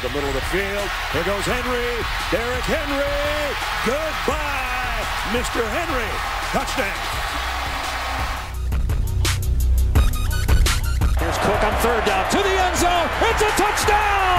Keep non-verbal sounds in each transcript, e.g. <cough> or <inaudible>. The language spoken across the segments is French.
to the middle of the field. Here goes Henry. Derrick Henry. Goodbye, Mr. Henry. Touchdown. Here's Cook on third down to the end zone. It's a touchdown.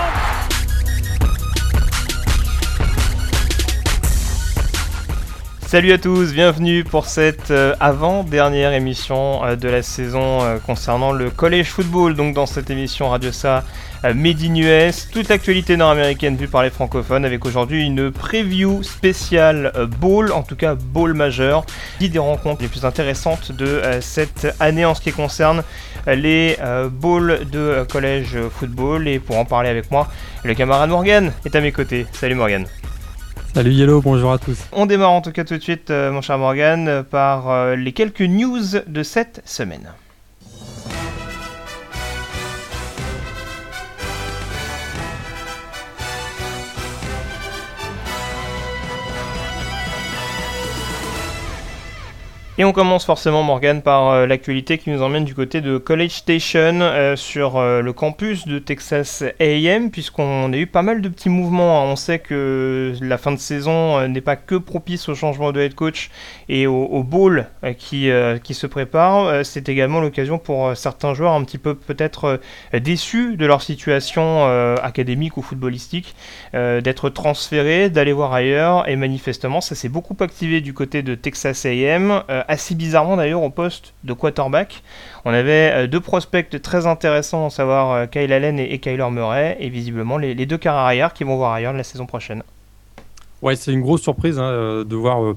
Salut à tous, bienvenue pour cette euh, avant-dernière émission euh, de la saison euh, concernant le collège football. Donc dans cette émission Radio Sa Made in US, toute l'actualité nord-américaine vue par les francophones avec aujourd'hui une preview spéciale bowl, en tout cas bowl majeur, qui des rencontres les plus intéressantes de cette année en ce qui concerne les bowls de collège football. Et pour en parler avec moi, le camarade Morgan est à mes côtés. Salut Morgan. Salut Yellow, bonjour à tous. On démarre en tout cas tout de suite, euh, mon cher Morgan, par euh, les quelques news de cette semaine. Et on commence forcément, Morgan, par euh, l'actualité qui nous emmène du côté de College Station euh, sur euh, le campus de Texas AM, puisqu'on a eu pas mal de petits mouvements. Hein. On sait que la fin de saison n'est pas que propice au changement de head coach et au, bowl qui, qui se prépare. C'est également l'occasion pour certains joueurs un petit peu peut-être déçus de leur situation académique ou footballistique d'être transférés, d'aller voir ailleurs. Et manifestement, ça s'est beaucoup activé du côté de Texas AM assez bizarrement d'ailleurs au poste de quarterback. On avait euh, deux prospects très intéressants, à savoir euh, Kyle Allen et, Kyler Murray, et visiblement les, deux quarts arrière qui vont voir ailleurs la saison prochaine. Ouais, c'est une grosse surprise hein, euh, de, voir,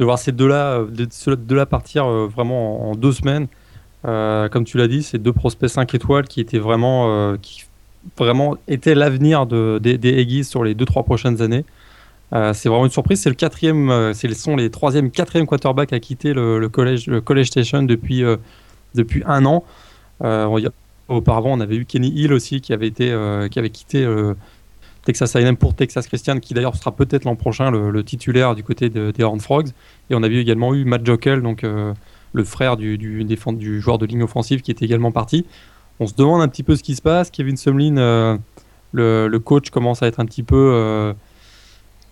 de voir ces deux-là de, partir vraiment en, deux semaines. comme tu l'as dit, ces deux prospects 5 étoiles qui étaient vraiment, qui vraiment l'avenir de, des, des sur les 2-3 prochaines années. Euh, c'est vraiment une surprise. C'est le quatrième, euh, ce sont les troisième, quatrième quarterback à quitter le, le college station depuis euh, depuis un an. auparavant, on avait eu Kenny Hill aussi qui avait été, qui avait quitté Texas A&M pour Texas Christian, qui d'ailleurs sera peut-être l'an prochain le, titulaire du côté des Horned Frogs. Et on avait également eu Matt Jockel, donc le frère du, joueur de ligne offensive, qui était également parti. On se demande un petit peu ce qui se passe. Kevin Sumlin, le, le, coach, commence à être un petit peu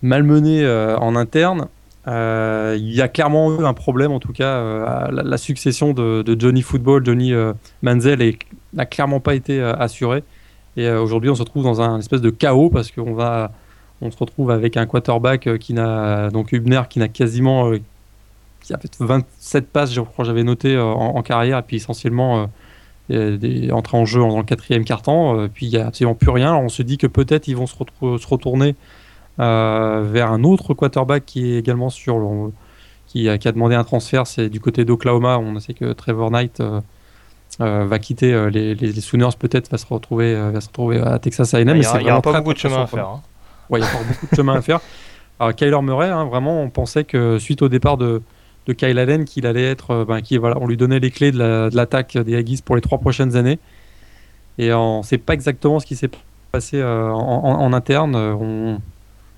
malmené euh, en interne. Euh, il y a clairement eu un problème, en tout cas, euh, la, succession de, Johnny Football, Johnny Manzel, n'a clairement pas été assurée. Et aujourd'hui, on se retrouve dans un espèce de chaos parce qu'on va, on se retrouve avec un quarterback qui n'a, donc Hubner, qui n'a quasiment, qui a fait 27 passes, je crois, j'avais noté en, carrière, et puis essentiellement des, entré en jeu dans le quatrième quart-temps. puis il n'y a absolument plus rien. on se dit que peut-être ils vont se, se retourner euh, vers un autre quarterback qui est également sur qui, a demandé un transfert, c'est du côté d'Oklahoma. On sait que Trevor Knight euh, euh, va quitter les, les, Sooners, peut-être va se retrouver, va se retrouver à Texas A&M. Il n'y a, pas beaucoup de chemin à faire. Hein. Ouais, il y a pas beaucoup de chemin à faire. Alors Kyler Murray, hein, vraiment, on pensait que suite au départ de, de Kyle Allen, qu'il allait être, ben, qui, voilà, on lui donnait les clés de l'attaque des Aggies pour les trois prochaines années. Et on ne sait pas exactement ce qui s'est passé en, en, interne. On,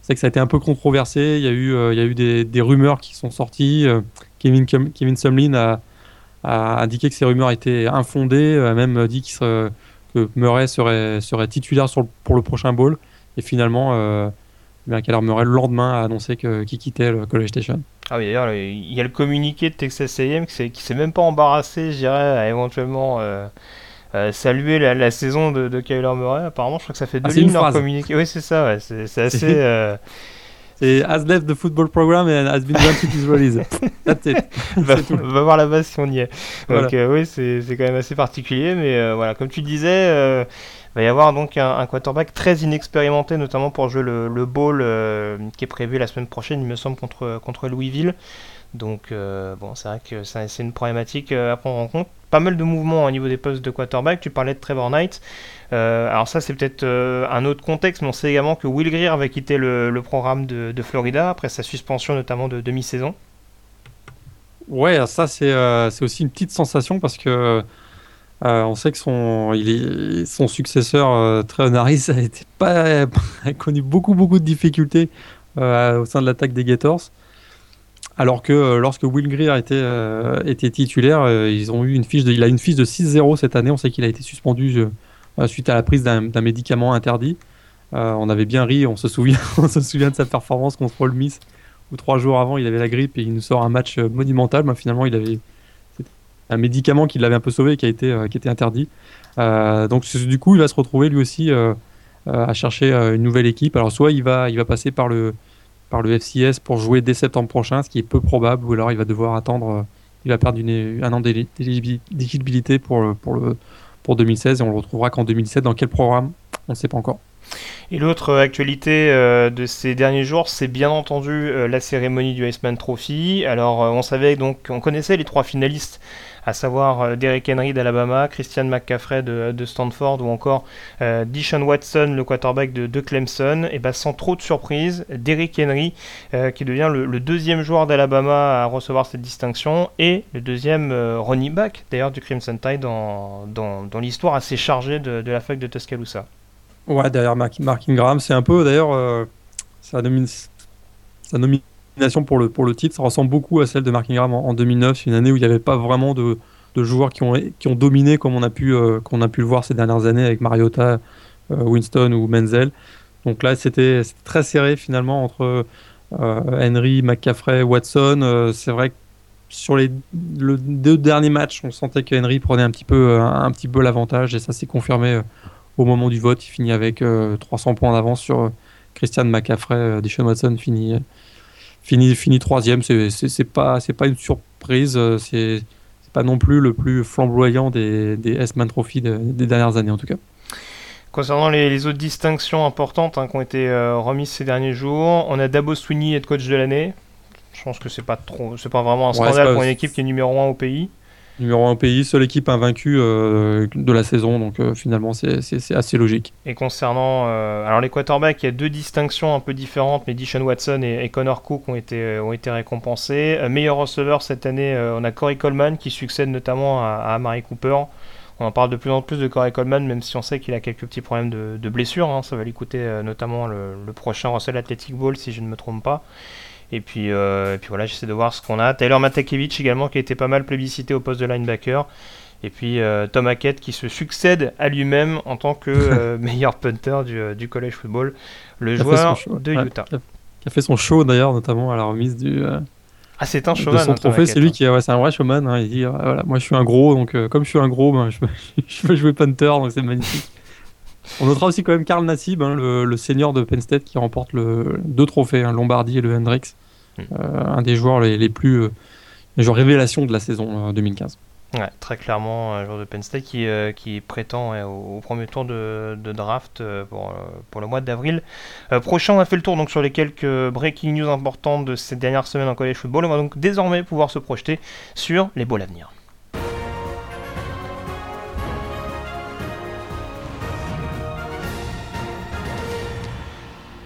c'est que ça a été un peu controversé. Il y a eu, euh, il y a eu des, rumeurs qui sont sorties. Euh, Kevin, Kevin Sumlin a, indiqué que ces rumeurs étaient infondées, a même dit que Murray serait, serait titulaire sur pour le prochain bowl. Et finalement, euh, bien Murray, le lendemain, a annoncé qu'il quittait le College Station. Ah oui, d'ailleurs, il y a le communiqué de Texas A&M qui s'est même pas embarrassé, je dirais, à éventuellement euh, euh, saluer la, saison de, de Kyler Murray. Apparemment, je crois que ça fait deux ah, lignes dans communiqué. Oui, c'est ça, ouais, c'est <laughs> assez. Euh, c'est has left the football program and has been granted his release. <laughs> That's it. va, va, voir la base si on y est. Donc euh, oui, c'est quand même assez particulier, mais voilà, comme tu disais, il va y avoir donc un, quarterback très inexpérimenté, notamment pour jouer le, le bowl qui est prévu la semaine prochaine, il me semble, contre, contre Louisville. Donc bon, c'est vrai que c'est une problématique à prendre en compte pas mal de mouvements au niveau des postes de quarterback. Tu parlais de Trevor Knight. Euh, alors ça, c'est peut-être euh, un autre contexte, mais on sait également que Will Greer avait quitté le, programme de, Florida après sa suspension notamment de demi-saison. Ouais, ça euh, c'est aussi une petite sensation parce que on sait que son, successeur, Trevor Harris, <laughs> <laughs> a, connu beaucoup beaucoup de difficultés au sein de l'attaque des Gators. Alors que euh, lorsque Will Greer était, euh, était titulaire, euh, ils ont eu une fiche de, il a une fiche de 6-0 cette année. On sait qu'il a été suspendu suite à la prise d'un médicament interdit. on avait bien ri, on se souvient, <laughs> on se souvient de sa performance contre Ole Miss, où trois jours avant il avait la grippe et il nous sort un match monumental. Mais finalement, il avait un médicament qui l'avait un peu sauvé et qui a été, qui était interdit. donc du coup, il va se retrouver lui aussi à chercher une nouvelle équipe. Alors soit il va, il va passer par le par le FCS pour jouer dès septembre prochain, ce qui est peu probable, ou alors il va devoir attendre, euh, il va perdre un an d'éligibilité pour, pour, pour 2016 et on le retrouvera qu'en 2017. Dans quel programme? On ne sait pas encore. Et l'autre actualité euh, de ces derniers jours, c'est bien entendu euh, la cérémonie du Iceman Trophy. Alors, on savait donc, on connaissait les trois finalistes à savoir euh, Derek Henry d'Alabama, Christian McCaffrey de, Stanford ou encore euh, Dishon Watson, le quarterback de, Clemson, et ben sans trop de surprise, Derek Henry euh, qui devient le, deuxième joueur d'Alabama à recevoir cette distinction et le deuxième running back d'ailleurs du Crimson Tide dans, dans, l'histoire assez chargée de, la fac de Tuscaloosa. Ouais, derrière Mark, Ingram, c'est un peu d'ailleurs, ça domine, ça domine pour le, pour le titre, ça ressemble beaucoup à celle de Mark Ingram en, 2009. C'est une année où il n'y avait pas vraiment de, de, joueurs qui ont, qui ont dominé comme on a, pu, euh, qu'on a pu le voir ces dernières années avec Mariota, euh, Winston ou Menzel. Donc là, c'était très serré finalement entre euh, Henry, McCaffrey, Watson. c'est vrai que sur les le, deux derniers matchs, on sentait que Henry prenait un petit peu, un, petit peu l'avantage et ça s'est confirmé au moment du vote. Il finit avec 300 points d'avance sur Christian McCaffrey. Deshaun Watson finit Fini, fini troisième, c'est pas, pas une surprise, euh, c'est pas non plus le plus flamboyant des, des S-Man Trophy des dernières années en tout cas. Concernant les, autres distinctions importantes hein, qui ont été euh, remises ces derniers jours, on a Dabo Sweeney, head coach de l'année. Je pense que c'est pas trop, c'est pas vraiment un scandale pour une équipe qui est numéro 1 au pays numéro 1 pays, seule équipe invaincue euh, de la saison, donc euh, finalement c'est assez logique. Et concernant euh, alors les il y a deux distinctions un peu différentes, mais Dishon Watson et, Connor Cook ont été, récompensés. meilleur receveur cette année, on a Corey Coleman qui succède notamment à, à Cooper. On en parle de plus en plus de Corey Coleman, même si on sait qu'il a quelques petits problèmes de, de blessure. Hein. ça va lui coûter notamment le, le, prochain Russell Athletic Bowl, si je ne me trompe pas. Et puis, euh, et puis voilà, j'essaie de voir ce qu'on a. Taylor Matakevich également, qui a été pas mal plébiscité au poste de linebacker. Et puis euh, Tom Hackett qui se succède à lui-même en tant que <laughs> euh, meilleur punter du, du, college football, le joueur de Utah. qui, a, fait son show d'ailleurs, notamment à la remise du. ah, c'est un showman. son hein, trophée, c'est lui qui ouais, c'est un vrai showman. Hein. il dit voilà, moi je suis un gros, donc comme je suis un gros, ben, je, peux, <laughs> jouer punter, donc c'est magnifique. On notera aussi quand même Karl Nassib, hein, le, senior de Penn State qui remporte le, deux trophées, hein, Lombardi et le Hendrix. Mm. Euh, un des joueurs les, plus euh, joueurs révélation de la saison 2015. Euh, ouais, très clairement, un joueur de Penn State qui, qui prétend au, premier tour de, draft pour, pour, le mois d'avril. prochain, on a fait le tour donc sur les quelques breaking news importantes de cette dernière semaine en college football. On va donc désormais pouvoir se projeter sur les beaux avenirs.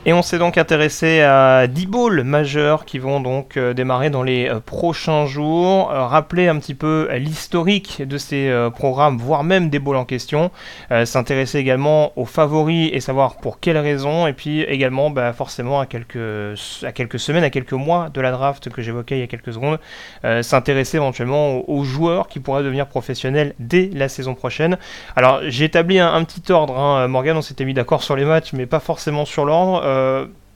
Et on s'est donc intéressé à 10 balls majeurs qui vont donc euh, démarrer dans les euh, prochains jours. Euh, rappeler un petit peu l'historique de ces programmes, voire même des balls en question. S'intéresser également aux favoris et savoir pour quelles raisons. Et puis également bah, forcément à quelques, à quelques semaines, à quelques mois de la draft que j'évoquais il y a quelques secondes. S'intéresser éventuellement aux, joueurs qui pourraient devenir professionnels dès la saison prochaine. Alors j'ai établi un, petit ordre. Hein. Morgan, on s'était mis d'accord sur les matchs, mais pas forcément sur l'ordre.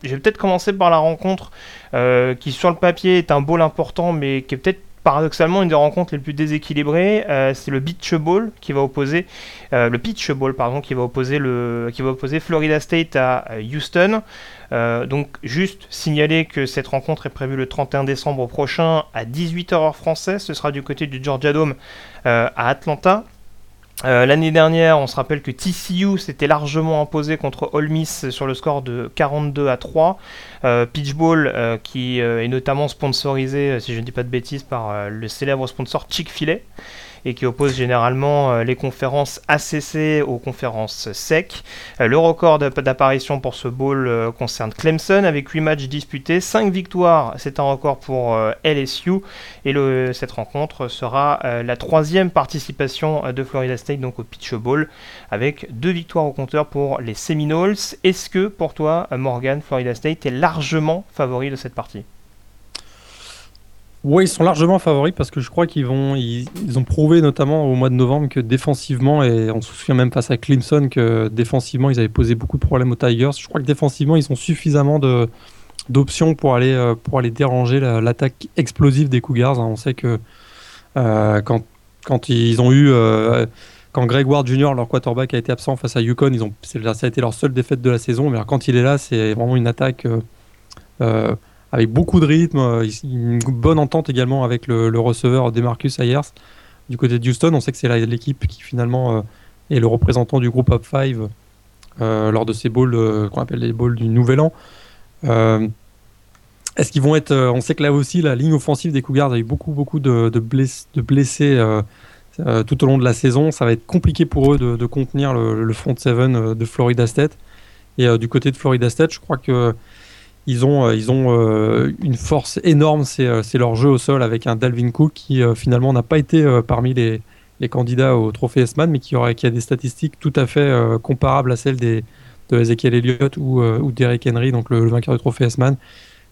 Je vais peut-être commencer par la rencontre euh, qui sur le papier est un bowl important mais qui est peut-être paradoxalement une des rencontres les plus déséquilibrées, euh, c'est le Beach Bowl qui va opposer le Pitch Bowl pardon qui va opposer le qui va opposer Florida State à Houston. donc juste signaler que cette rencontre est prévue le 31 décembre prochain à 18h heure française. Ce sera du côté du Georgia Dome à Atlanta. Euh, l'année dernière, on se rappelle que TCU s'était largement imposé contre Ole Miss sur le score de 42 à 3. Euh, Pitchball, euh, qui est notamment sponsorisé, si je ne dis pas de bêtises, par le célèbre sponsor Chick-fil-A et qui oppose généralement euh, les conférences ACC aux conférences SEC. Euh, le record d'apparition pour ce bowl euh, concerne Clemson avec 8 matchs disputés, 5 victoires, c'est un record pour LSU et cette rencontre sera la troisième participation de Florida State donc au Pitch Bowl avec deux victoires au compteur pour les Seminoles. Est-ce que pour toi, Morgan, Florida State est largement favori de cette partie? Oui, ils sont largement favoris parce que je crois qu'ils vont, ils, ont prouvé notamment au mois de novembre que défensivement, et on se souvient même face à Clemson que défensivement ils avaient posé beaucoup de problèmes aux Tigers. Je crois que défensivement ils ont suffisamment de, d'options pour aller, euh, pour aller déranger l'attaque explosive des Cougars. Hein. On sait que euh, quand, quand ils ont eu, euh, quand Greg Ward Jr., leur quarterback, a été absent face à Yukon, ils ont, ça a été leur seule défaite de la saison. Mais quand il est là, c'est vraiment une attaque avec beaucoup de rythme, une bonne entente également avec le, receveur Demarcus Ayers. Du côté de Houston, on sait que c'est l'équipe qui finalement est le représentant du groupe Up 5 lors de ces bowls qu'on appelle les bowls du Nouvel An. Est-ce qu'ils vont être. Euh, on sait que là aussi, la ligne offensive des Cougars a eu beaucoup, beaucoup de, blessés euh, euh, tout au long de la saison. Ça va être compliqué pour eux de, contenir le, front seven de Florida State. Et du côté de Florida State, je crois que ils ont, ils ont une force énorme, c'est leur jeu au sol avec un Dalvin Cook qui finalement n'a pas été parmi les, candidats au trophée S-Man, mais qui, aurait, qui a des statistiques tout à fait comparables à celles des, de Ezekiel Elliott ou, ou Derrick Henry, donc le, vainqueur du trophée S-Man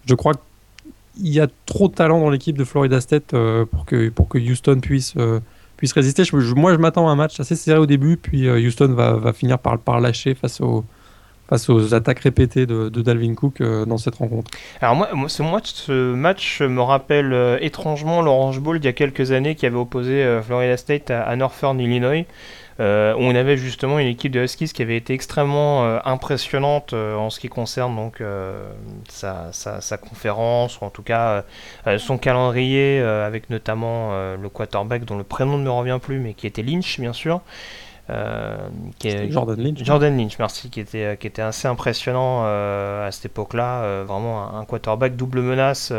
je crois qu'il y a trop de talent dans l'équipe de Florida State euh, pour, que, pour que Houston puisse, euh, puisse résister. moi, je m'attends à un match assez serré au début, puis euh, Houston va, va, finir par, lâcher face aux, face aux attaques répétées de, Dalvin Cook dans cette rencontre. Alors moi, ce, match, me rappelle étrangement l'Orange Bowl d'il y a quelques années qui avait opposé Florida State à, Northern Illinois. Euh, on avait justement une équipe de Huskies qui avait été extrêmement euh, impressionnante euh, en ce qui concerne donc sa, conférence ou en tout cas son calendrier avec notamment le quarterback dont le prénom ne me revient plus mais qui était Lynch bien sûr. Qui est, Jordan Lynch. Jordan Lynch, merci, qui était, qui était assez impressionnant à cette époque-là. vraiment un, quarterback double menace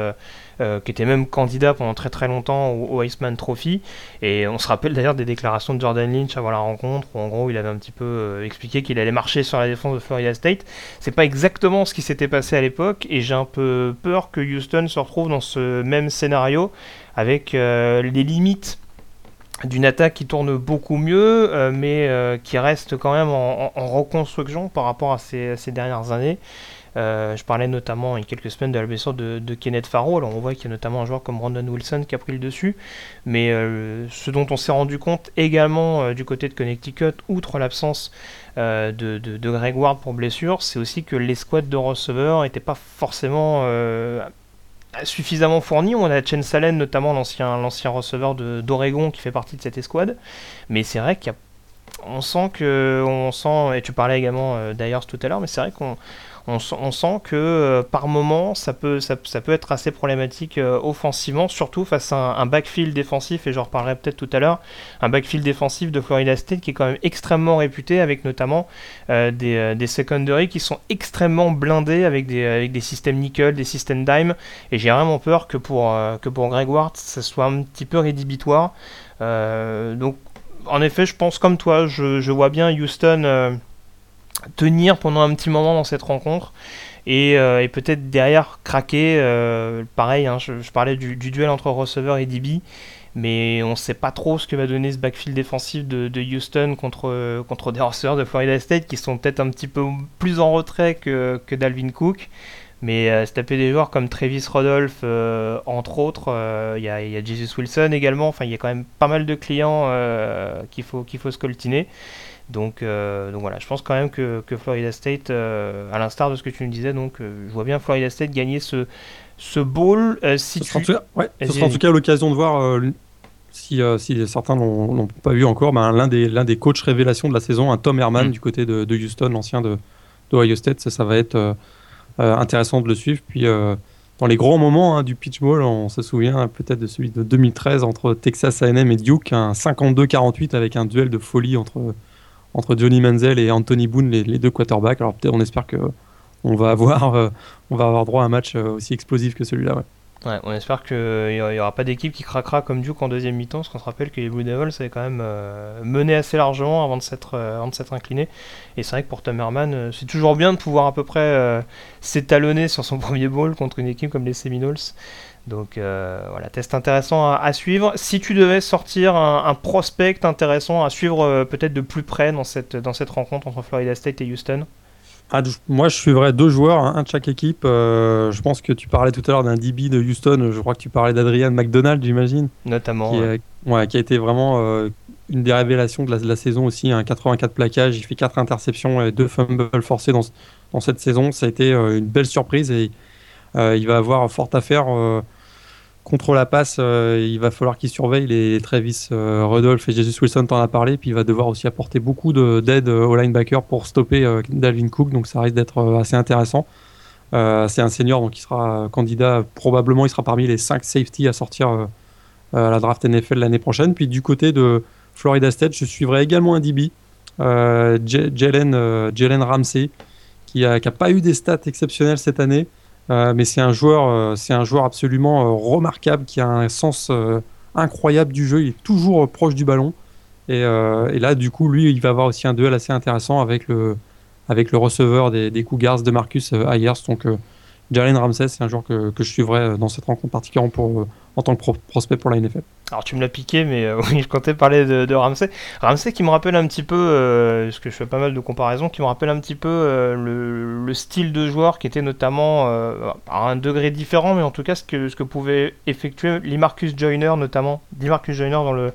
euh, qui était même candidat pendant très très longtemps au, Iceman Trophy. Et on se rappelle d'ailleurs des déclarations de Jordan Lynch avant la rencontre, où en gros il avait un petit peu euh, expliqué qu'il allait marcher sur la défense de Florida State. C'est pas exactement ce qui s'était passé à l'époque, et j'ai un peu peur que Houston se retrouve dans ce même scénario avec euh, les limites d'une attaque qui tourne beaucoup mieux, mais qui reste quand même en, reconstruction par rapport à ces dernières années. Euh, je parlais notamment il y a quelques semaines de la blessure de, Kenneth Farrow. Alors on voit qu'il y a notamment un joueur comme Brandon Wilson qui a pris le dessus. Mais euh, ce dont on s'est rendu compte également euh, du côté de Connecticut, outre l'absence de, Greg Ward pour blessure, c'est aussi que les squads de receveurs n'étaient pas forcément suffisamment fournis. On a Chen Salen, notamment l'ancien, l'ancien receveur d'Oregon qui fait partie de cette escouade. Mais c'est vrai qu'il sent que on sent et tu parlais également d'ailleurs tout à l'heure mais c'est vrai qu'on on, sent que euh, par moment ça peut, être assez problématique euh, offensivement, surtout face à un, backfield défensif, et j'en reparlerai peut-être tout à l'heure, un backfield défensif de Florida State qui est quand même extrêmement réputé, avec notamment euh, des, secondaries qui sont extrêmement blindés avec des, systèmes nickel, des systèmes dime, et j'ai vraiment peur que pour, que Greg Ward ça soit un petit peu rédhibitoire. donc en effet, je pense comme toi, je vois bien Houston tenir pendant un petit moment dans cette rencontre et, euh, peut-être derrière craquer. Euh, pareil, hein, je, parlais du, duel entre receveur et DB, mais on ne sait pas trop ce que va donner ce backfield défensif de, Houston contre, contre des receveurs de Florida State qui sont peut-être un petit peu plus en retrait que, que Dalvin Cook. Mais euh, se taper des joueurs comme Travis Rodolph, entre autres, il y, a Jesus Wilson également. Enfin, il y a quand même pas mal de clients qu'il faut, qu'il faut scoltiner. Donc, euh, donc voilà, je pense quand même que, que Florida State, euh, à l'instar de ce que tu nous disais, donc euh, je vois bien Florida State gagner ce, ce bowl. si ce, sera en tout cas l'occasion de voir si, si, certains l'ont pas vu encore, ben, l'un des, des coachs révélations de la saison, un Tom Herman mm. du côté de, de Houston, l'ancien de, Ohio State. Ça, ça va être intéressant de le suivre. Puis dans les grands moments hein, du pitch bowl, on se souvient peut-être de celui de 2013 entre Texas A&M et Duke, un 52-48 avec un duel de folie entre entre Johnny Manziel et Anthony Boone, les, deux quarterbacks. Alors peut-être on espère que on va avoir, euh, on va avoir droit à un match euh, aussi explosif que celui-là. Ouais. on espère qu'il n'y aura pas d'équipe qui craquera comme Duke en deuxième mi-temps, parce qu'on se rappelle que les Blue Devils avaient quand même euh, mené assez largement avant de s'être incliné. Et c'est vrai que pour Tom Herman, c'est toujours bien de pouvoir à peu près s'étalonner sur son premier ball contre une équipe comme les Seminoles. Donc euh, voilà, test intéressant à, suivre. Si tu devais sortir un, prospect intéressant à suivre euh, peut-être de plus près dans cette, dans cette rencontre entre Florida State et Houston? Ah, moi, je suivrais deux joueurs, hein, un de chaque équipe. Euh, je pense que tu parlais tout à l'heure d'un DB de Houston. Je crois que tu parlais d'Adrian McDonald, j'imagine. Notamment. Qui, ouais. qui, a été vraiment une des révélations de la, saison aussi. Un 84 plaquages, il fait 4 interceptions et 2 fumbles forcés dans, dans cette saison. Ça a été une belle surprise et il va avoir fort à faire contre la passe, euh, il va falloir qu'il surveille les, Travis euh, Rudolph et Jesus Wilson, t'en as parlé, puis il va devoir aussi apporter beaucoup d'aide au linebacker pour stopper euh, Dalvin Cook, donc ça risque d'être assez intéressant. c'est un senior, donc il sera candidat, probablement il sera parmi les 5 safety à sortir à la draft NFL l'année prochaine. Puis du côté de Florida State, je suivrai également un DB, Jalen Ramsey, qui n'a a pas eu des stats exceptionnelles cette année. Euh, mais c'est un joueur, euh, c'est un joueur absolument euh, remarquable qui a un sens incroyable du jeu. Il est toujours proche du ballon. Et, là, du coup, lui, il va avoir aussi un duel assez intéressant avec le, avec le receveur des, des Cougars de Marcus Ayers. Donc, Jalen Ramsey, c'est un joueur que, que, je suivrai dans cette rencontre particulièrement pour, en tant que prospect pour la NFL. Alors tu me l'as piqué, mais euh, <laughs> oui, je comptais parler de, de, Ramsey. Ramsey qui me rappelle un petit peu, euh, parce que je fais pas mal de comparaisons, qui me rappelle un petit peu euh, le, style de joueur qui était notamment à un degré différent, mais en tout cas ce que, ce que pouvait effectuer Limarcus Joyner, notamment Limarcus Joyner dans le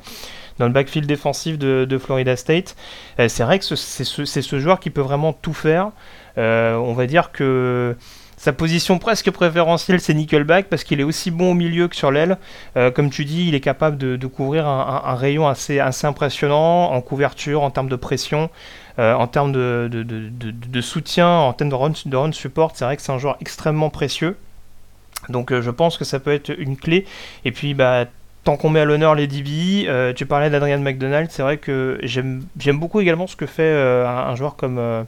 dans le backfield défensif de, de Florida State. c'est vrai que c'est ce, ce, joueur qui peut vraiment tout faire. on va dire que sa position presque préférentielle, c'est Nickelback, parce qu'il est aussi bon au milieu que sur l'aile. Euh, comme tu dis, il est capable de, couvrir un, rayon assez, assez impressionnant en couverture, en termes de pression, euh, en termes de, de, soutien, en termes de run, de run support. C'est vrai que c'est un joueur extrêmement précieux. Donc euh, je pense que ça peut être une clé. Et puis, bah, tant qu'on met à l'honneur les DB, tu parlais d'Adrian McDonald, c'est vrai que j'aime beaucoup également ce que fait un, joueur comme,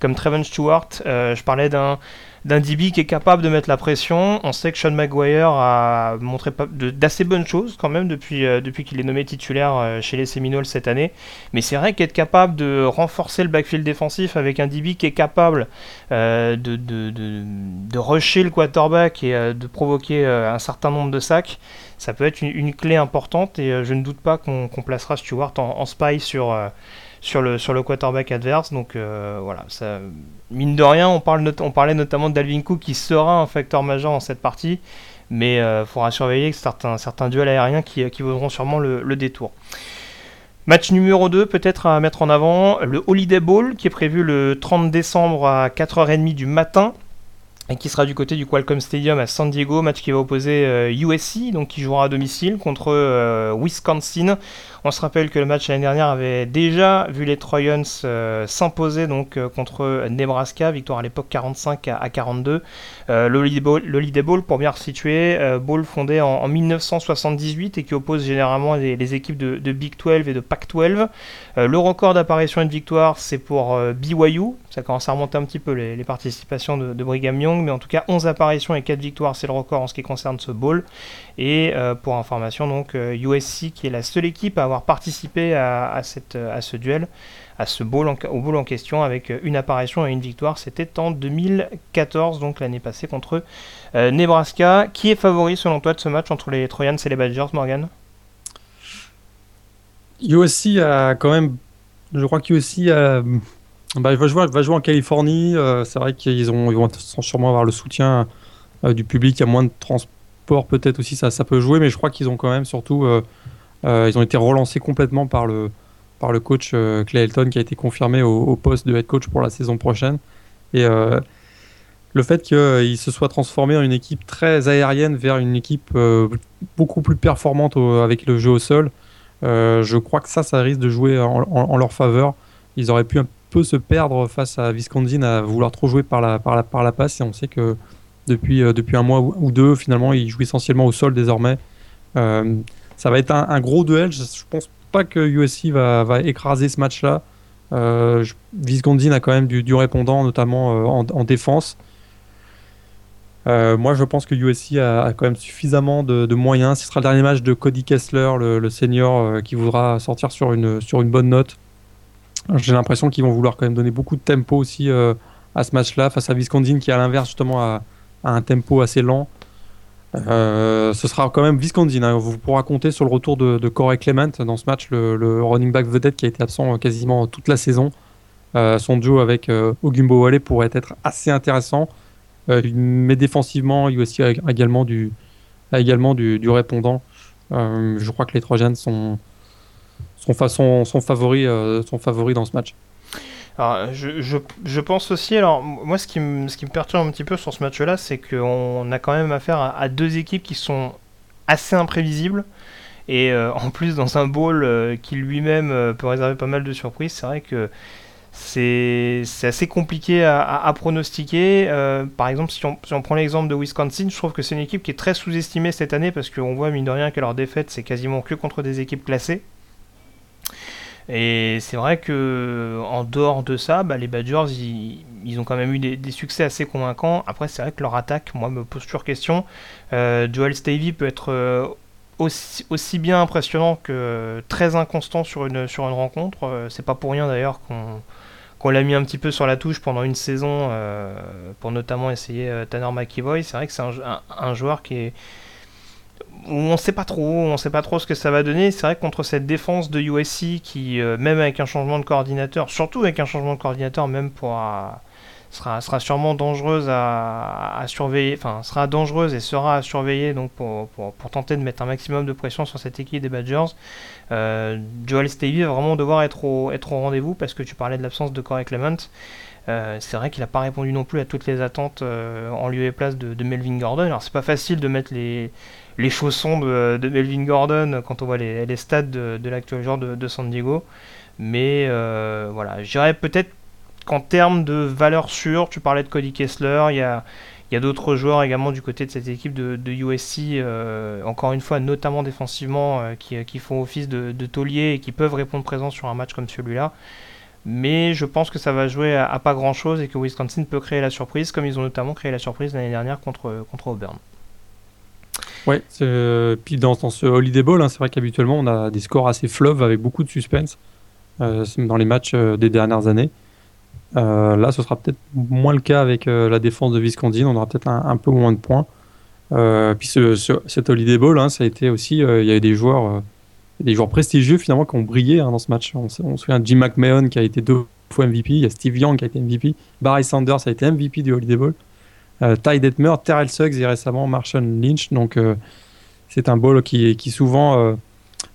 comme Trevon Stewart. je parlais d'un d'un DB qui est capable de mettre la pression. On sait que Sean Maguire a montré d'assez bonnes choses quand même depuis, euh, qu'il est nommé titulaire euh, chez les Seminoles cette année. Mais c'est vrai qu'être capable de renforcer le backfield défensif avec un DB qui est capable euh, de, de, rusher le quarterback et de provoquer un certain nombre de sacs, ça peut être une, clé importante et je ne doute pas qu'on placera Stewart en spy sur sur le, sur le quarterback adverse. Donc euh, voilà, ça, mine de rien, on, parle on parlait notamment d'Alvin Cook qui sera un facteur majeur dans cette partie, mais il euh, faudra surveiller certains, certains duels aériens qui, qui vaudront sûrement le, le détour. Match numéro 2, peut-être à mettre en avant, le Holiday Bowl qui est prévu le 30 décembre à 4h30 du matin et qui sera du côté du Qualcomm Stadium à San Diego, match qui va opposer USC, euh, donc qui jouera à domicile contre Wisconsin. On se rappelle que le match l'année dernière avait déjà vu les Trojans euh, s'imposer donc euh, contre Nebraska, victoire à l'époque 45 à, 42. Euh, le, Bowl, pour bien resituer, Bowl fondé en, 1978 et qui oppose généralement les, équipes de, Big 12 et de Pac 12. le record d'apparition et de victoire, c'est pour BYU. Ça commence à remonter un petit peu les, participations de, de, Brigham Young, mais en tout cas 11 apparitions et 4 victoires, c'est le record en ce qui concerne ce bowl. Et pour information, donc USC qui est la seule équipe à avoir participé à, cette, à ce duel, à ce bowl au bowl en question avec une apparition et une victoire. C'était en 2014, donc l'année passée, contre euh, Nebraska. Qui est favori selon toi de ce match entre les Trojans et les Badgers, Morgan? USC a quand même. Je crois qu'USC. Bah, va, jouer, en Californie. Euh, c'est vrai qu'ils ont, ils vont sûrement avoir le soutien euh, du public. Il y a moins de transport, peut-être aussi, ça, ça peut jouer. Mais je crois qu'ils ont quand même surtout euh, ils ont été relancés complètement par le, par le coach euh, Clay Elton qui a été confirmé au, poste de head coach pour la saison prochaine. Et euh, le fait qu'il se soit transformé en une équipe très aérienne vers une équipe beaucoup plus performante avec le jeu au sol, je crois que ça, ça risque de jouer en, leur faveur. Ils auraient pu un peu se perdre face à Wisconsin à vouloir trop jouer par la, par la, par la passe. Et on sait que depuis, depuis un mois ou deux, finalement, ils jouent essentiellement au sol désormais ça va être un, gros duel. Je, ne pense pas que USC va, écraser ce match-là. Euh, a quand même du, répondant, notamment euh, en, défense. Euh, moi, je pense que USC a, quand même suffisamment de, moyens. Ce sera le dernier match de Cody Kessler, le, senior, euh, qui voudra sortir sur une, sur une bonne note. J'ai l'impression qu'ils vont vouloir quand même donner beaucoup de tempo aussi à ce match-là, face à Viscondine qui, à l'inverse, justement, a, un tempo assez lent. Euh, ce sera quand même Viscondine. Hein. Vous pourrez compter sur le retour de, Corey Clement dans ce match, le, running back vedette qui a été absent quasiment toute la saison. son duo avec Ogumbo Wale pourrait être assez intéressant. mais défensivement, USC a également du, également du, répondant. je crois que les Trojans sont, sont, sont, sont favoris dans ce match. Alors, je, je, je, pense aussi, alors moi ce qui, me, ce qui me perturbe un petit peu sur ce match-là, c'est qu'on a quand même affaire à, deux équipes qui sont assez imprévisibles. Et euh, en plus, dans un bowl euh, qui lui-même euh, peut réserver pas mal de surprises, c'est vrai que c'est assez compliqué à, pronostiquer. par exemple, si on, si on prend l'exemple de Wisconsin, je trouve que c'est une équipe qui est très sous-estimée cette année parce qu'on voit, mine de rien, que leur défaite, c'est quasiment que contre des équipes classées. Et c'est vrai que en dehors de ça, bah, les Badgers, ils, ont quand même eu des, succès assez convaincants. Après, c'est vrai que leur attaque, moi, me pose toujours question. Euh, Joel Stavey peut être euh, aussi, bien impressionnant que très inconstant sur une, sur une rencontre. Euh, c'est pas pour rien d'ailleurs qu'on qu'on l'a mis un petit peu sur la touche pendant une saison pour notamment essayer Tanner McEvoy. C'est vrai que c'est un, joueur qui est on sait pas trop, on sait pas trop ce que ça va donner. C'est vrai que contre cette défense de USC qui, euh, même avec un changement de coordinateur, surtout avec un changement de coordinateur, même pour sera, sera sûrement dangereuse à, surveiller, enfin sera dangereuse et sera à surveiller donc pour, pour, tenter de mettre un maximum de pression sur cette équipe des Badgers. Euh, Joel Stavey va vraiment devoir être au, être au rendez-vous parce que tu parlais de l'absence de Corey Clement. Euh, c'est vrai qu'il n'a pas répondu non plus à toutes les attentes en lieu et place de, de Melvin Gordon. Alors c'est pas facile de mettre les, les chaussons de, Melvin Gordon quand on voit les, les stades de, l'actuel joueur de, San Diego. Mais euh, voilà, je dirais peut-être qu'en termes de valeur sûre, tu parlais de Cody Kessler, il y a, d'autres joueurs également du côté de cette équipe de, USC, euh, encore une fois, notamment défensivement, euh, qui, qui, font office de, taulier et qui peuvent répondre présent sur un match comme celui-là. Mais je pense que ça va jouer à, à pas grand-chose et que Wisconsin peut créer la surprise, comme ils ont notamment créé la surprise l'année dernière contre, contre Auburn. Ouais, euh, puis dans, ce Holiday Bowl, hein, c'est vrai qu'habituellement on a des scores assez fleuves avec beaucoup de suspense euh, dans les matchs euh, des dernières années. là, ce sera peut-être moins le cas avec la défense de Wisconsin, on aura peut-être un, peu moins de points. puis ce, Holiday Bowl, hein, ça a été aussi, il y a eu des joueurs, des joueurs prestigieux finalement qui ont brillé hein, dans ce match. On, se souvient de Jim McMahon qui a été deux fois MVP, il y a Steve Young qui a été MVP, Barry Sanders a été MVP du Holiday Bowl Ty Detmer, Terrell Suggs et récemment Marshall Lynch. Donc euh, c'est un ball qui, qui souvent euh,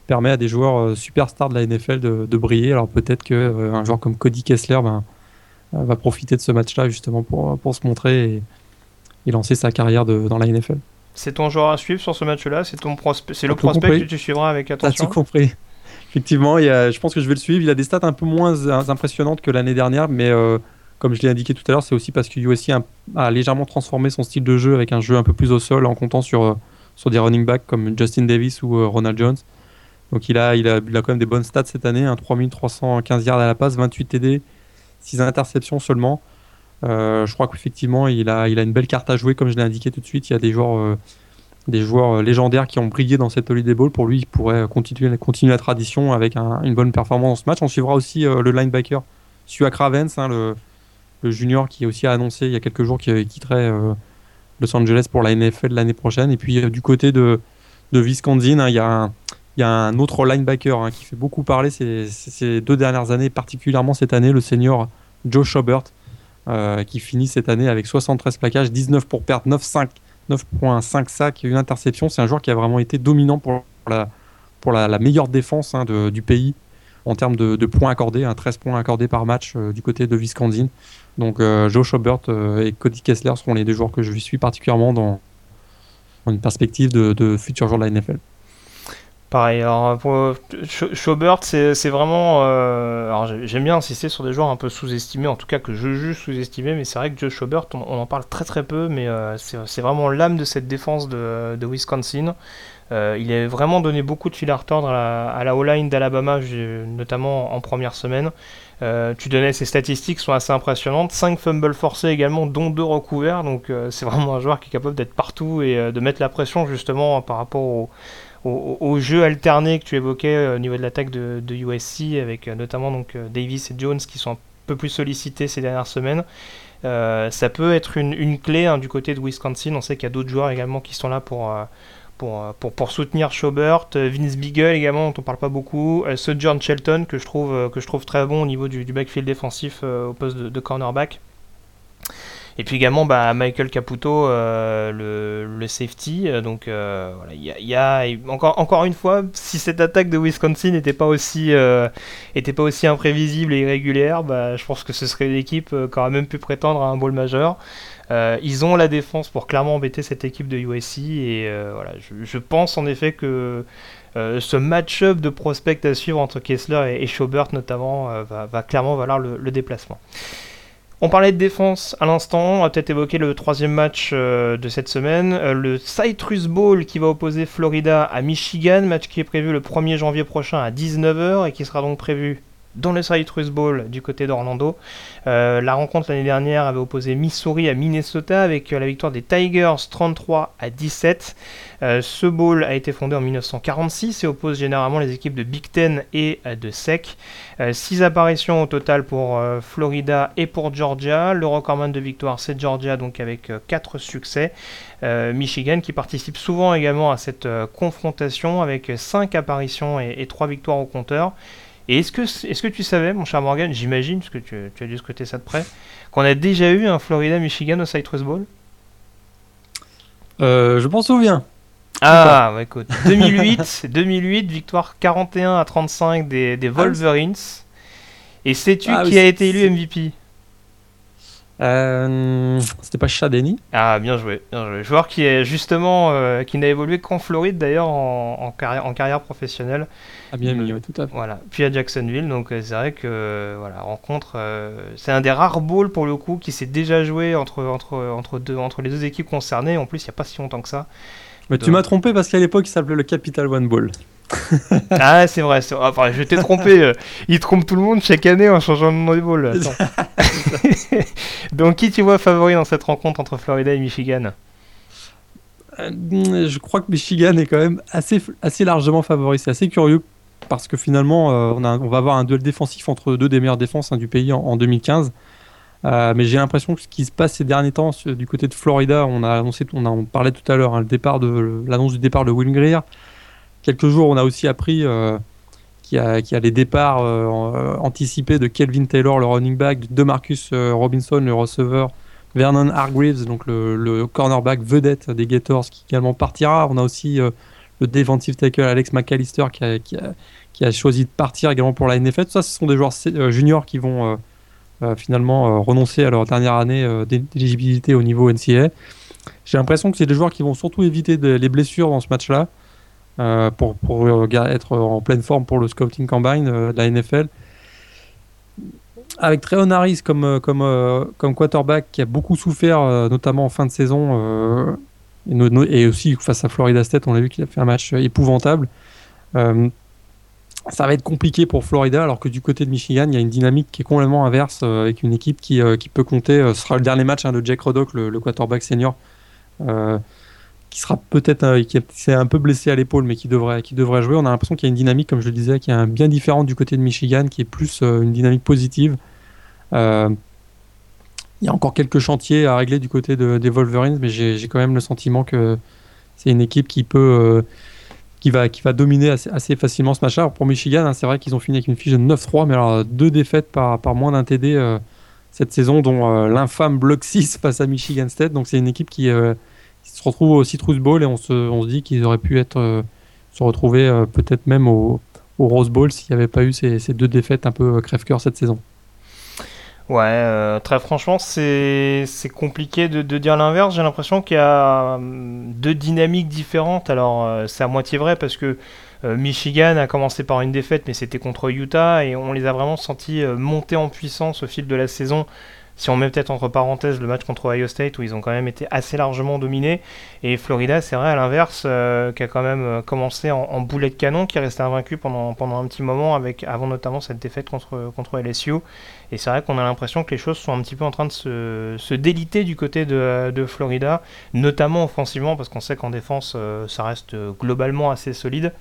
permet à des joueurs superstars de la NFL de, briller. Alors peut-être qu'un joueur comme Cody Kessler ben, va profiter de ce match-là justement pour, pour se montrer et, lancer sa carrière de, dans la NFL. C'est ton joueur à suivre sur ce match-là? C'est ton le prospect que tu suivras avec attention? T'as tout compris? <laughs> Effectivement, il je pense que je vais le suivre. Il a des stats un peu moins impressionnantes que l'année dernière, mais comme je l'ai indiqué tout à l'heure, c'est aussi parce que USC a, légèrement transformé son style de jeu avec un jeu un peu plus au sol en comptant sur, euh, sur des running backs comme Justin Davis ou euh, Ronald Jones. Donc il a, il, a, il a quand même des bonnes stats cette année, hein, 3315 yards à la passe, 28 TD, 6 interceptions seulement. Euh, je crois qu'effectivement il a, il a une belle carte à jouer comme je l'ai indiqué tout de suite. Il y a des joueurs, des joueurs légendaires qui ont brillé dans cette Holiday Bowl. Pour lui, il pourrait continuer, continuer la tradition avec une bonne performance dans ce match. On suivra aussi le linebacker Suak Ravens, hein, le junior qui a aussi annoncé il y a quelques jours qu'il quitterait euh, Los Angeles pour la NFL l'année prochaine. Et puis euh, du côté de, de hein, il y, a un, y a un autre linebacker hein, qui fait beaucoup parler ces, deux dernières années, particulièrement cette année, le senior Joe Schobert, euh, qui finit cette année avec 73 plaquages, 19 pour perte, 9,5 sacs, une interception. C'est un joueur qui a vraiment été dominant pour la, pour la, meilleure défense hein, du pays en termes de, points accordés, 13 points accordés par match du côté de Wisconsin. Donc euh, Joe Schobert euh, et Cody Kessler seront les deux joueurs que je suis particulièrement dans, une perspective de, futur joueur de la NFL. Pareil, alors pour Schobert, c'est vraiment. Euh, alors j'aime bien insister sur des joueurs un peu sous-estimés, en tout cas que je juge sous-estimés, mais c'est vrai que Joe Schobert, on, en parle très très peu, mais c'est vraiment l'âme de cette défense de, Wisconsin. il a vraiment donné beaucoup de fil à retordre à la, à la O-line d'Alabama, notamment en première semaine. Euh, tu donnais ses statistiques sont assez impressionnantes. 5 fumbles forcés également, dont 2 recouverts. Donc euh, c'est vraiment un joueur qui est capable d'être partout et euh, de mettre la pression justement par rapport au, au, jeu alterné que tu évoquais au niveau de l'attaque de, USC avec notamment donc Davis et Jones qui sont un peu plus sollicités ces dernières semaines. ça peut être une, clé hein, du côté de Wisconsin. On sait qu'il y a d'autres joueurs également qui sont là pour pour, pour, pour soutenir Schobert, Vince Beagle également dont on parle pas beaucoup, John Shelton que je trouve que je trouve très bon au niveau du, backfield défensif au poste de, cornerback. Et puis également bah, Michael Caputo, euh, le, safety. Euh, donc euh, voilà, il y, a, encore, encore une fois, si cette attaque de Wisconsin n'était pas aussi pas aussi imprévisible et irrégulière, bah, je pense que ce serait l'équipe qui aurait même pu prétendre à un bowl majeur. Ils ont la défense pour clairement embêter cette équipe de USC et voilà, je, pense en effet que ce match-up de prospects à suivre entre Kessler et, et Schobert notamment va, clairement valoir le, déplacement. On parlait de défense à l'instant, on va peut-être évoquer le troisième match euh, de cette semaine, euh, le Citrus Bowl qui va opposer Florida à Michigan, match qui est prévu le 1er janvier prochain à 19h et qui sera donc prévu dans le Citrus Bowl du côté d'Orlando. Euh, la rencontre l'année dernière avait opposé Missouri à Minnesota avec euh, la victoire des Tigers 33 à 17. Euh, ce bowl a été fondé en 1946 et oppose généralement les équipes de Big Ten et de SEC. 6 apparitions au total pour Florida et pour Georgia. Le recordman de victoire c'est Georgia donc avec 4 succès. Michigan qui participe souvent également à cette confrontation avec 5 apparitions et, et 3 victoires au compteur. Et est-ce que, est que tu savais, mon cher Morgan, j'imagine, parce que tu, tu, as dû scruter ça de près, qu'on a déjà eu un Florida-Michigan au Citrus Bowl? Euh, Je m'en souviens. Ah, bah écoute, 2008, 2008, <laughs> victoire 41 à 35 des, des ah Wolverines. Et sais-tu ah qui a été élu MVP euh, C'était pas Chadeni Ah, bien joué, bien joué. Joueur qui est justement, euh, qui n'a évolué qu'en Floride d'ailleurs en, en, carrière, en carrière professionnelle. Ah bien oui, tout à fait. Voilà. Puis à Jacksonville, donc euh, c'est vrai que voilà, rencontre, euh, c'est un des rares bowls pour le coup qui s'est déjà joué entre, entre, entre, deux, entre les deux équipes concernées. En plus, il n'y a pas si longtemps que ça. Mais tu m'as trompé parce qu'à l'époque, il s'appelait le Capital One Bowl. <laughs> ah, c'est vrai. Enfin, je t'ai trompé. Euh, il trompe tout le monde chaque année en changeant le nom du bowl. <laughs> donc, qui tu vois favori dans cette rencontre entre Florida et Michigan? Je crois que Michigan est quand même assez, assez largement favori. C'est assez curieux parce que finalement, euh, on, a, on, va avoir un duel défensif entre deux des meilleures défenses hein, du pays en, 2015. Euh, mais j'ai l'impression que ce qui se passe ces derniers temps du côté de Florida, on a annoncé, on, a, on parlait tout à l'heure, hein, le départ de l'annonce du départ de Will Greer. Quelques jours, on a aussi appris euh, qu'il y, a les départs euh, anticipés de Kelvin Taylor, le running back, de Marcus euh, Robinson, le receveur, Vernon Hargreaves, donc le, cornerback vedette des Gators, qui également partira. On a aussi le defensive tackle Alex McAllister qui a, choisi de partir également pour la NFL. Tout ça, ce sont des joueurs euh, juniors qui vont euh, euh, finalement renoncer à leur dernière année d'éligibilité au niveau NCAA. J'ai l'impression que c'est des joueurs qui vont surtout éviter les blessures dans ce match-là pour, pour être en pleine forme pour le scouting combine de la NFL avec Treon Harris comme, comme, comme quarterback qui a beaucoup souffert, notamment en fin de saison, et, aussi face à Florida State, on a vu qu'il a fait un match épouvantable. Euh, ça va être compliqué pour Florida, alors que du côté de Michigan, il y a une dynamique qui est complètement inverse, euh, avec une équipe qui, euh, qui peut compter. ce sera le dernier match hein, de Jack Roddock, le, quarterback senior, qui sera peut-être qui s'est un peu blessé à l'épaule, mais qui devrait, qui devrait jouer. On a l'impression qu'il y a une dynamique, comme je le disais, qui est bien différente du côté de Michigan, qui est plus une dynamique positive. Il y a encore quelques chantiers à régler du côté de, des Wolverines, mais j'ai quand même le sentiment que c'est une équipe qui peut. Euh, qui va, qui va dominer assez, facilement ce match-là. Pour Michigan, hein, c'est vrai qu'ils ont fini avec une fiche de 9-3, mais alors deux défaites par, par moins d'un TD euh, cette saison, dont euh, l'infâme bloc 6 <laughs> face à Michigan State. Donc c'est une équipe qui, se retrouve au Citrus Bowl et on se, on se dit qu'ils auraient pu être, se retrouver peut-être même au, au, Rose Bowl s'il n'y avait pas eu ces, ces, deux défaites un peu crève-cœur cette saison. Ouais, euh, très franchement, c'est compliqué de, de dire l'inverse. J'ai l'impression qu'il y a hum, deux dynamiques différentes. Alors, euh, c'est à moitié vrai parce que euh, Michigan a commencé par une défaite, mais c'était contre Utah et on les a vraiment sentis monter en puissance au fil de la saison si on met peut-être entre parenthèses le match contre Ohio State où ils ont quand même été assez largement dominés, et Florida, c'est vrai, à l'inverse, euh, qui a quand même euh, commencé en, boulet de canon, qui est resté invaincu pendant, un petit moment, avant notamment cette défaite contre, LSU. Et c'est vrai qu'on a l'impression que les choses sont un petit peu en train de se, déliter du côté de, Florida, notamment offensivement, parce qu'on sait qu'en défense, euh, ça reste globalement assez solide.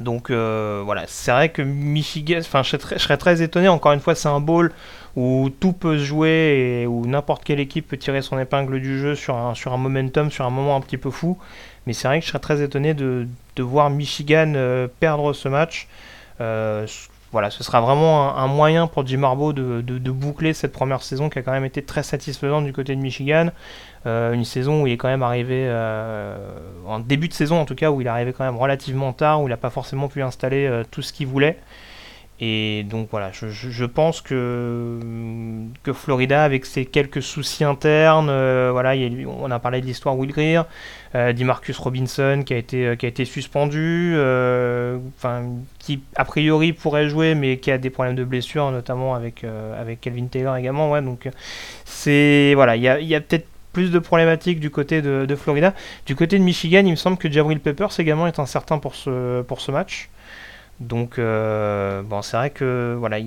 Donc voilà, c'est vrai que Michigan, enfin je, je, serais très étonné, encore une fois c'est un bowl où tout peut se jouer et où n'importe quelle équipe peut tirer son épingle du jeu sur un, momentum, sur un moment un petit peu fou. Mais c'est vrai que je serais très étonné de, voir Michigan euh, perdre ce match. Euh, voilà, ce sera vraiment un, moyen pour Jim Harbaugh de, de, boucler cette première saison qui a quand même été très satisfaisante du côté de Michigan. Euh, une saison où il est quand même arrivé, en début de saison en tout cas, où il est arrivé quand même relativement tard, où il n'a pas forcément pu installer tout ce qu'il voulait. Et donc voilà, je, pense que, que Florida, avec ses quelques soucis internes, euh, voilà, on a parlé de l'histoire Will Greer, euh, Marcus Robinson qui a été, euh, qui a été suspendu, euh, qui a priori pourrait jouer, mais qui a des problèmes de blessure, notamment avec, avec Kelvin Taylor également. Ouais, donc c'est voilà, il y a, y a peut-être plus de problématiques du côté de, de, Florida. Du côté de Michigan, il me semble que Jabril Peppers également est incertain pour ce, pour ce match. Donc, euh, bon, c'est vrai que voilà,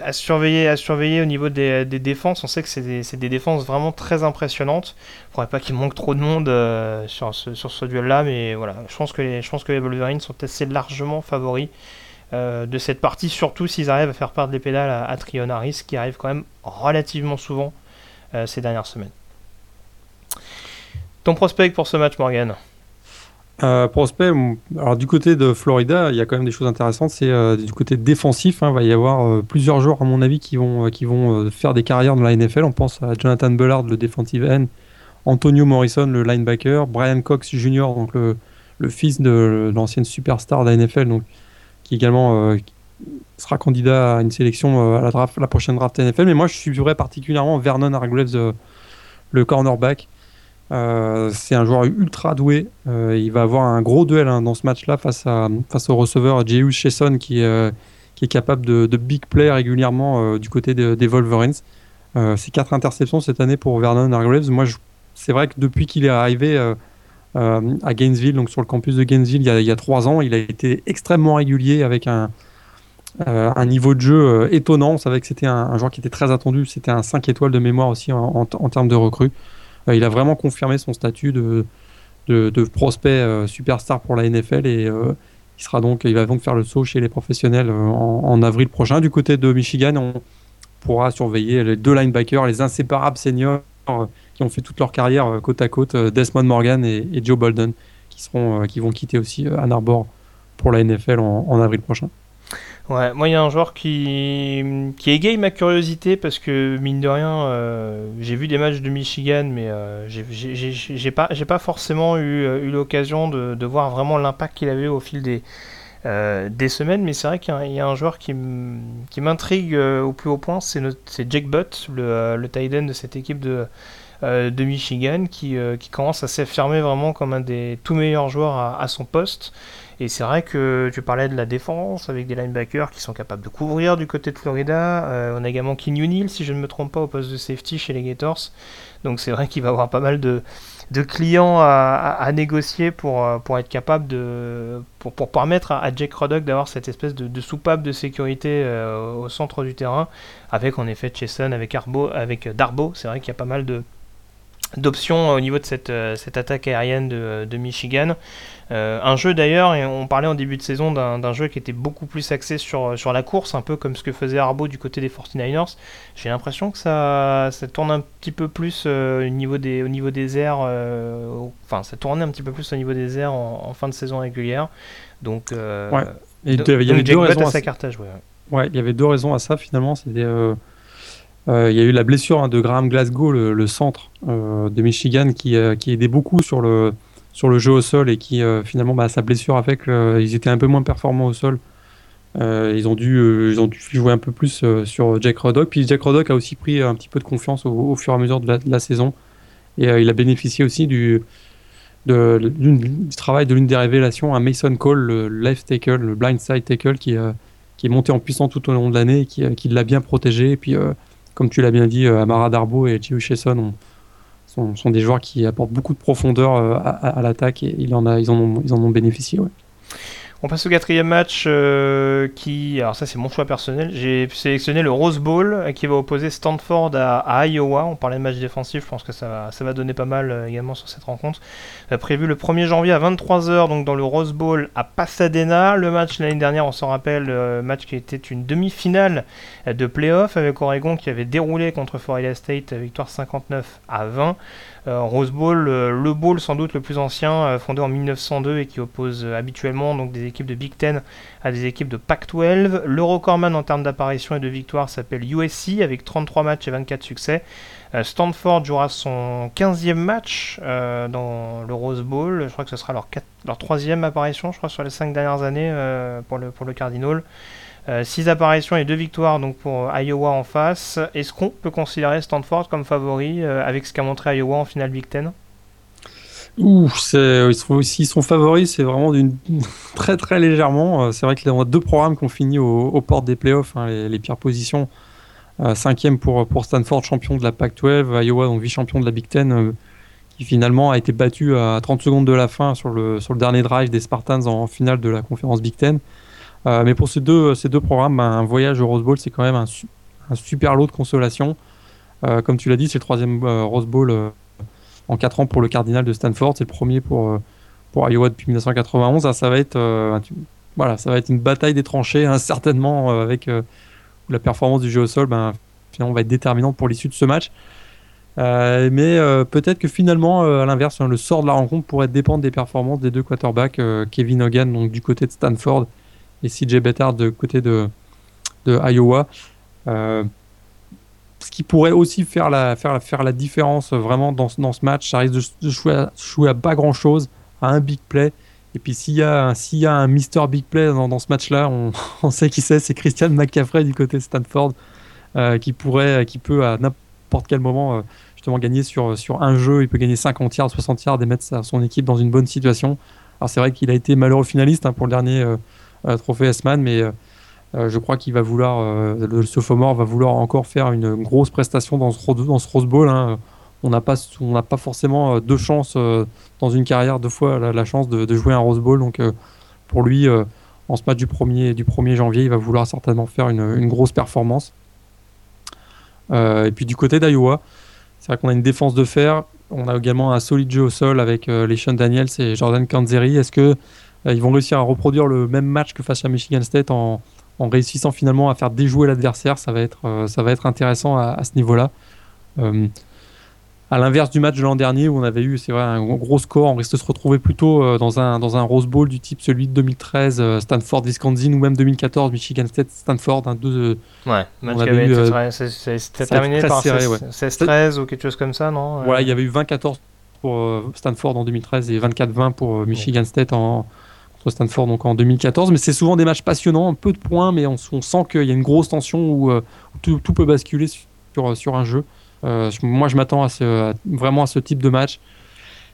à surveiller, à surveiller au niveau des, défenses. On sait que c'est des, défenses vraiment très impressionnantes. Il ne faudrait pas qu'il manque trop de monde euh, sur ce, duel-là, mais voilà, je pense que les, je pense que les Wolverines sont assez largement favoris euh, de cette partie, surtout s'ils arrivent à faire perdre les pédales à, à Trion Harris, qui arrive quand même relativement souvent ces dernières semaines. Ton prospect pour ce match, Morgan? Euh, prospect, alors du côté de Florida, il y a quand même des choses intéressantes. C'est euh, du côté défensif, hein, il va y avoir euh, plusieurs joueurs, à mon avis, qui vont, qui vont faire des carrières dans la NFL. On pense à Jonathan Bullard, le defensive end, Antonio Morrison, le linebacker, Brian Cox Jr., donc le, le fils de l'ancienne superstar de la NFL, donc, qui également sera candidat à une sélection à la, draft, la prochaine draft NFL. Mais moi, je suivrai particulièrement Vernon Hargreaves, le cornerback. Euh, c'est un joueur ultra doué. Euh, il va avoir un gros duel hein, dans ce match-là face, face au receveur J.U. Chesson qui, euh, est capable de, big play régulièrement du côté des Wolverines. c'est quatre interceptions cette année pour Vernon Hargreaves. Moi, c'est vrai que depuis qu'il est arrivé à Gainesville, donc sur le campus de Gainesville, il y, a, trois ans, il a été extrêmement régulier avec un, un niveau de jeu étonnant. On savait que c'était un, joueur qui était très attendu. C'était un 5 étoiles de mémoire aussi en, en termes de recrues. Euh, il a vraiment confirmé son statut de, prospect euh, superstar pour la NFL et euh, il va donc faire le saut chez les professionnels en, avril prochain. Du côté de Michigan, on pourra surveiller les deux linebackers, les inséparables seniors qui ont fait toute leur carrière côte à côte, Desmond Morgan et, Joe Bolden, qui, seront, qui vont quitter aussi Ann Arbor pour la NFL en avril prochain. Ouais, moi il y a un joueur qui, qui égaye ma curiosité parce que mine de rien, euh, j'ai vu des matchs de Michigan, mais euh, j'ai pas, pas forcément eu, euh, eu l'occasion de, de, voir vraiment l'impact qu'il avait au fil des, euh, des semaines. Mais c'est vrai qu'il y, a un joueur qui m'intrigue au plus haut point, c'est Jake Butt, le, le tight end de cette équipe de, de Michigan, qui, qui commence à s'affirmer vraiment comme un des tout meilleurs joueurs à, à son poste. Et c'est vrai que tu parlais de la défense avec des linebackers qui sont capables de couvrir du côté de Florida. Euh, on a également King si je ne me trompe pas, au poste de safety chez les Gators. Donc c'est vrai qu'il va avoir pas mal de, clients à, négocier pour, euh, pour être capable de. pour, permettre à, Jake Roddock d'avoir cette espèce de, soupape de sécurité euh, au centre du terrain. Avec en effet Chesson, avec, Arbo, avec Darbo. C'est vrai qu'il y a pas mal de d'options au niveau de cette, cette attaque aérienne de, de Michigan. Euh, un jeu d'ailleurs, et on parlait en début de saison d'un jeu qui était beaucoup plus axé sur, sur la course, un peu comme ce que faisait Arbo du côté des 49ers. J'ai l'impression que ça, ça tourne un petit peu plus euh, au, niveau des, au niveau des airs, euh, enfin ça tournait un petit peu plus au niveau des airs en, fin de saison régulière. Donc, ouais. il y avait deux raisons à cartage. Ouais. il y avait deux raisons à ça finalement. C'était il y a eu la blessure hein, de Graham Glasgow, le, centre de Michigan, qui, qui aidait beaucoup sur le, jeu au sol et qui euh, finalement bah, sa blessure a fait qu'ils euh, étaient un peu moins performants au sol. Euh, ils, ont dû, jouer un peu plus sur Jack Roddock. Puis Jack Roddock a aussi pris un petit peu de confiance au, fur et à mesure de la, saison. Et il a bénéficié aussi du, travail de l'une des révélations, un Mason Cole, le left tackle, le blind side tackle, qui, qui est monté en puissance tout au long de l'année et qui, qui l'a bien protégé. Et puis, comme tu l'as bien dit, Amara Darbo et Chiu Chesson ont, sont, des joueurs qui apportent beaucoup de profondeur euh, à, l'attaque et ils, en ont, bénéficié. On passe au quatrième match euh, qui, alors ça c'est mon choix personnel, j'ai sélectionné le Rose Bowl euh, qui va opposer Stanford à, Iowa. On parlait de match défensif, je pense que ça va, donner pas mal euh, également sur cette rencontre. prévu le 1er janvier à 23h donc dans le Rose Bowl à Pasadena. Le match l'année dernière, on s'en rappelle, match qui était une demi-finale de playoff avec Oregon qui avait déroulé contre Florida State, victoire 59 à 20. Euh, Rose Bowl, euh, le bowl sans doute le plus ancien, euh, fondé en 1902 et qui oppose habituellement donc des équipes de Big Ten à des équipes de Pac-12. Le recordman en termes d'apparition et de victoire s'appelle USC avec 33 matchs et 24 succès. Stanford jouera son 15e match dans le Rose Bowl. Je crois que ce sera leur, leur troisième apparition, je crois, sur les 5 dernières années pour le Cardinal. 6 euh, apparitions et 2 victoires donc pour euh, Iowa en face. Est-ce qu'on peut considérer Stanford comme favori euh, avec ce qu'a montré Iowa en finale Big Ten? Ouh, ils sont, sont favoris, c'est vraiment <laughs> très très légèrement. C'est vrai y a deux programmes qui ont fini aux, portes des playoffs, hein, les, pires positions. cinquième pour, Stanford, champion de la Pac-12, Iowa, donc vice-champion de la Big Ten, qui finalement a été battu à 30 secondes de la fin sur le, sur le dernier drive des Spartans en finale de la conférence Big Ten. Euh, mais pour ces deux, ces deux programmes, ben, un voyage au Rose Bowl, c'est quand même un, super lot de consolation. Euh, comme tu l'as dit, c'est le troisième euh, Rose Bowl en 4 ans pour le Cardinal de Stanford. C'est le premier pour, pour Iowa depuis 1991. Ah, ça, va être, voilà, ça va être une bataille des tranchées, hein, <laughs> certainement, avec la performance du jeu au sol ben, finalement, va être déterminante pour l'issue de ce match. mais peut-être que finalement, à l'inverse, hein, le sort de la rencontre pourrait dépendre des performances des deux quarterbacks, Kevin Hogan donc du côté de Stanford et CJ Bettard de côté de, de Iowa. Euh, ce qui pourrait aussi faire la, faire, faire la différence vraiment dans, dans ce match, ça risque de, jouer, à, jouer, à, pas grand chose, à un big play. Et puis s'il y, a, s'il y a un Mister Big Play dans, dans ce match-là, on, <laughs> on, sait qui c'est, c'est Christian McCaffrey du côté Stanford, euh, qui pourrait, qui peut à n'importe quel moment euh, justement gagner sur, sur un jeu. Il peut gagner 50 yards, 60 yards et mettre son équipe dans une bonne situation. Alors c'est vrai qu'il a été malheureux finaliste hein, pour le dernier trophée S-Man, mais euh, euh, je crois qu'il va vouloir, euh, le sophomore va vouloir encore faire une grosse prestation dans ce, Rose Bowl. Hein. On n'a pas, on n'a pas forcément deux chances dans une carrière, deux fois la, chance de, jouer un Rose Bowl. Donc pour lui, en ce match du 1er, du 1er janvier, il va vouloir certainement faire une, grosse performance. et puis du côté d'Iowa, c'est vrai qu'on a une défense de fer. On a également un solide jeu au sol avec les Sean Daniels et Jordan Kanzeri. Est-ce que euh, ils vont réussir à reproduire le même match que face à Michigan State en, réussissant finalement à faire déjouer l'adversaire. Ça, va être, euh, ça va être intéressant à, ce niveau-là. Euh, à l'inverse du match de l'an dernier où on avait eu, c'est vrai, un gros score, on risque de se retrouver plutôt dans un, dans un Rose Bowl du type celui de 2013, Stanford, Wisconsin ou même 2014, Michigan State, Stanford. Un deux, ouais, été terminé par 16-13 ou quelque chose comme ça, non Voilà, il y avait eu 20-14 pour Stanford en 2013 et 24-20 pour Michigan State en, Stanford donc en 2014. Mais c'est souvent des matchs passionnants, un peu de points, mais on, sent qu'il y a une grosse tension où, euh, tout, peut basculer sur, sur un jeu. Euh, moi, je m'attends à vraiment à ce type de match.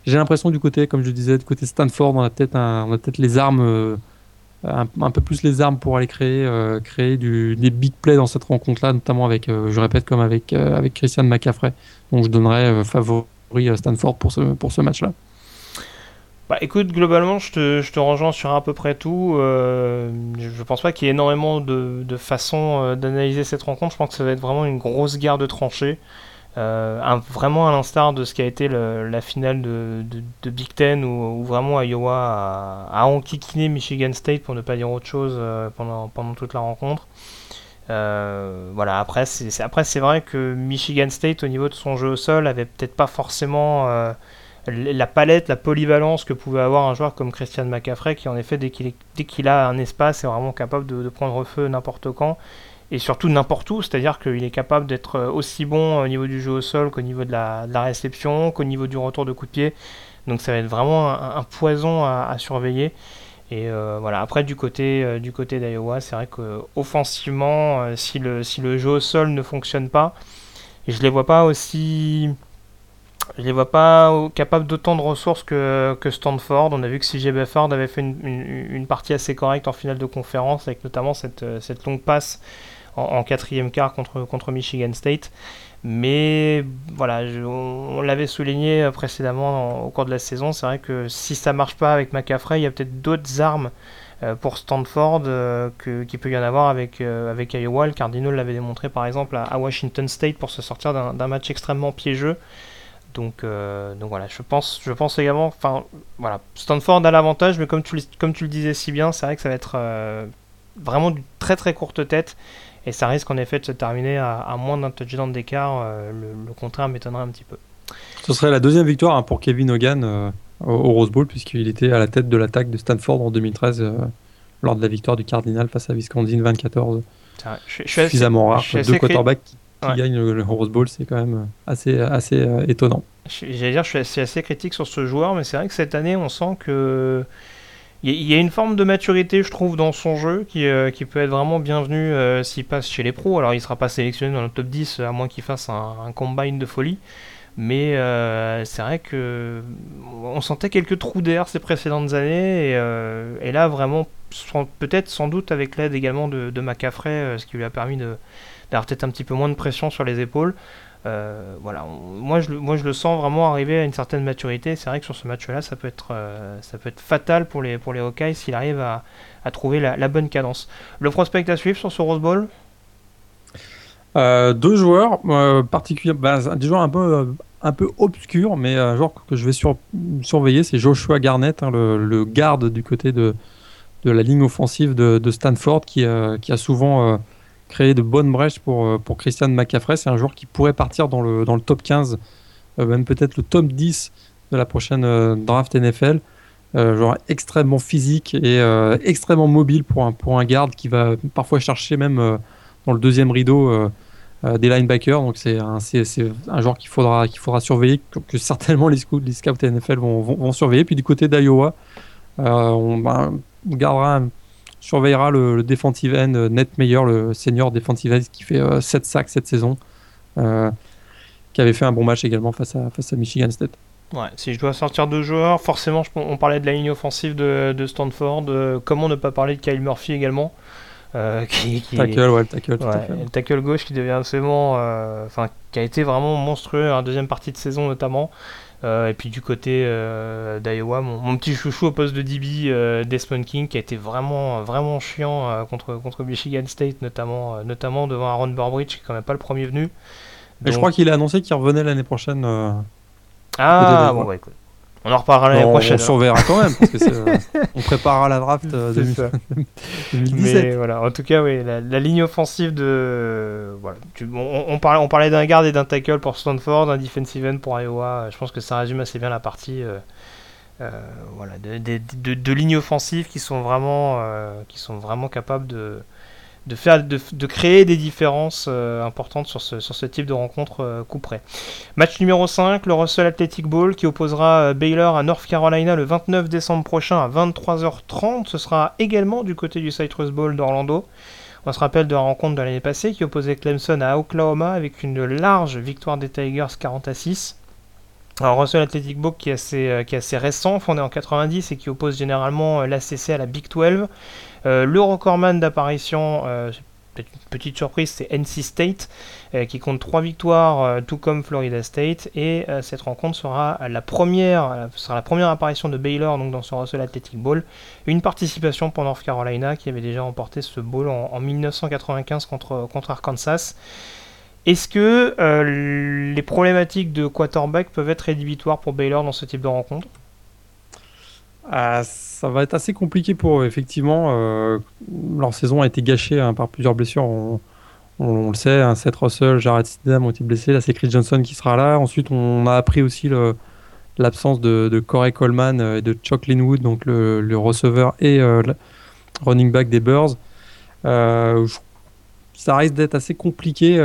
J'ai l'impression du côté, comme je disais, du côté Stanford, on a peut-être peut les armes, euh, un, peu plus les armes pour aller créer, créer du, des big plays dans cette rencontre-là, notamment avec, je répète, comme avec, avec Christian McCaffrey. Donc je donnerais favori à Stanford pour ce, pour ce match-là. Bah écoute, globalement, je te, je te rejoins sur à peu près tout. Euh, je pense pas qu'il y ait énormément de, de façons euh, d'analyser cette rencontre. Je pense que ça va être vraiment une grosse guerre de tranchées. Euh, vraiment à l'instar de ce qui a été la finale de, de, Big Ten où, vraiment Iowa a, enquiquiné Michigan State pour ne pas dire autre chose pendant, pendant toute la rencontre. Voilà, après c'est, après c'est vrai que Michigan State au niveau de son jeu au sol avait peut-être pas forcément la palette, la polyvalence que pouvait avoir un joueur comme Christian McCaffrey, qui en effet, dès qu'il, a un espace, est vraiment capable de, prendre feu n'importe quand, et surtout n'importe où, c'est-à-dire qu'il est capable d'être euh, aussi bon au niveau du jeu au sol qu'au niveau de la, réception, qu'au niveau du retour de coup de pied. Donc ça va être vraiment un, poison à, surveiller. Et euh, voilà, après du côté, euh, du côté d'Iowa, c'est vrai qu'offensivement, si, le, si le jeu au sol ne fonctionne pas, je les vois pas aussi je les vois pas capables d'autant de ressources que, que, Stanford. On a vu que CJ Befford avait fait une, partie assez correcte en finale de conférence, avec notamment cette, euh, cette longue passe en, quatrième quart contre, contre Michigan State. Mais voilà, on, l'avait souligné euh, précédemment au cours de la saison. C'est vrai que si ça marche pas avec McCaffrey, il y a peut-être d'autres armes pour Stanford qu'il peut y en avoir avec, avec Iowa. Le Cardinal l'avait démontré par exemple à, Washington State pour se sortir d'un match extrêmement piégeux. Donc, donc voilà, je pense, je pense également, enfin voilà, Stanford a l'avantage, mais comme tu, comme tu le disais si bien, c'est vrai que ça va être vraiment d'une très très courte tête. Et ça risque en effet de se terminer à, moins d'un touchdown d'écart. Euh, le, contraire m'étonnerait un petit peu. Ce serait la deuxième victoire hein, pour Kevin Hogan euh, au, Rose Bowl, puisqu'il était à la tête de l'attaque de Stanford en 2013 euh, lors de la victoire du Cardinal face à Wisconsin 24. Je, je suffisamment rare. Deux quarterbacks qui, gagnent le, Rose Bowl, c'est quand même assez, assez étonnant. J'allais dire, je suis assez, assez critique sur ce joueur, mais c'est vrai que cette année, on sent que il y, a une forme de maturité, je trouve, dans son jeu qui, euh, qui peut être vraiment bienvenue euh, s'il passe chez les pros. Alors, il ne sera pas sélectionné dans le top 10, à moins qu'il fasse un, combine de folie. Mais euh, c'est vrai que on sentait quelques trous d'air ces précédentes années. Et, là, vraiment, peut-être sans doute avec l'aide également de, de ce qui lui a permis d'avoir peut-être un petit peu moins de pression sur les épaules. Euh, voilà, moi, je, moi je le sens vraiment arriver à une certaine maturité. C'est vrai que sur ce match-là, ça peut être, euh, ça peut être fatal pour les, pour les Hawkeyes s'il arrive à, trouver la, bonne cadence. Le prospect à suivre sur ce Rose Bowl? Euh, Deux joueurs particuliers, bah, des joueurs un peu, un peu obscurs, mais un joueur que je vais surveiller, c'est Joshua Garnett, hein, le, le, garde du côté de, de la ligne offensive de, de Stanford, qui, qui a souvent créer de bonnes brèches pour, euh, pour Christian McCaffrey. C'est un joueur qui pourrait partir dans le, dans le top 15, euh, même peut-être le top 10 de la prochaine euh, draft NFL. joueur extrêmement physique et extrêmement mobile pour un, pour un garde qui va parfois chercher même dans le deuxième rideau des linebackers. Donc c'est un, c'est, un joueur qu'il faudra, qu'il faudra surveiller, que, certainement les scouts, les scouts NFL vont, vont, surveiller. Puis du côté d'Iowa, on, ben, on, gardera un surveillera le, le defensive end euh, Net Meyer, le senior defensive end qui fait 7 euh, sacs cette saison, euh, qui avait fait un bon match également face à, face à Michigan State. Ouais, si je dois sortir deux joueurs, forcément, on parlait de la ligne offensive de, de Stanford. comment ne pas parler de Kyle Murphy également <laughs> qui, tackle, ouais, le tackle, le tackle gauche qui devient absolument, enfin, qui a été vraiment monstrueux en deuxième partie de saison notamment. Euh, et puis du côté euh, d'Iowa, mon, petit chouchou au poste de DB, euh, Desmond King, qui a été vraiment, vraiment chiant contre, contre Michigan State, notamment, notamment devant Aaron Burbridge, qui est quand même pas le premier venu. Mais je crois qu'il a annoncé qu'il revenait l'année prochaine. ah, bon, bah écoute. On en reparlera l'année prochaine. On surveillera quand même, parce que euh, <laughs> on préparera la draft euh, 2017. <laughs> Mais voilà, en tout cas, oui, la, ligne offensive de. Voilà, on, on, parlait, on parlait d'un garde et d'un tackle pour Stanford, d'un defensive end pour Iowa. Je pense que ça résume assez bien la partie. Euh, euh voilà, de, de, de, de, lignes offensives qui sont vraiment, qui sont vraiment capables de, de, faire, de, créer des différences euh, importantes sur ce, sur ce type de rencontre euh, coup près. Match numéro 5, le Russell Athletic Bowl qui opposera euh, Baylor à North Carolina le 29 décembre prochain à 23h30. Ce sera également du côté du Citrus Bowl d'Orlando. On se rappelle de la rencontre de l'année passée qui opposait Clemson à Oklahoma avec une large victoire des Tigers 40 à 6. Alors Russell Athletic Bowl qui est assez, qui est assez récent, fondé en 90 et qui oppose généralement l'ACC à la Big 12. Euh, le recordman d'apparition, euh, une petite surprise, c'est NC State euh, qui compte 3 victoires, tout comme Florida State. Et cette rencontre sera la première, sera la première apparition de Baylor donc dans ce Russell Athletic Bowl. Une participation pour North Carolina qui avait déjà remporté ce bowl en, 1995 contre, contre Arkansas. Est-ce que les problématiques de quarterback peuvent être rédhibitoires pour Baylor dans ce type de rencontre? Ah, ça va être assez compliqué pour eux, effectivement. Euh, leur saison a été gâchée hein, par plusieurs blessures. On, le sait, hein, Seth Russell, Jared Stidham ont été blessés. Là, c'est Chris Johnson qui sera là. Ensuite, on a appris aussi l'absence de, Corey Coleman euh, et de Chuck Linwood, donc le, receveur et euh, le running back des Bears. ça risque d'être assez compliqué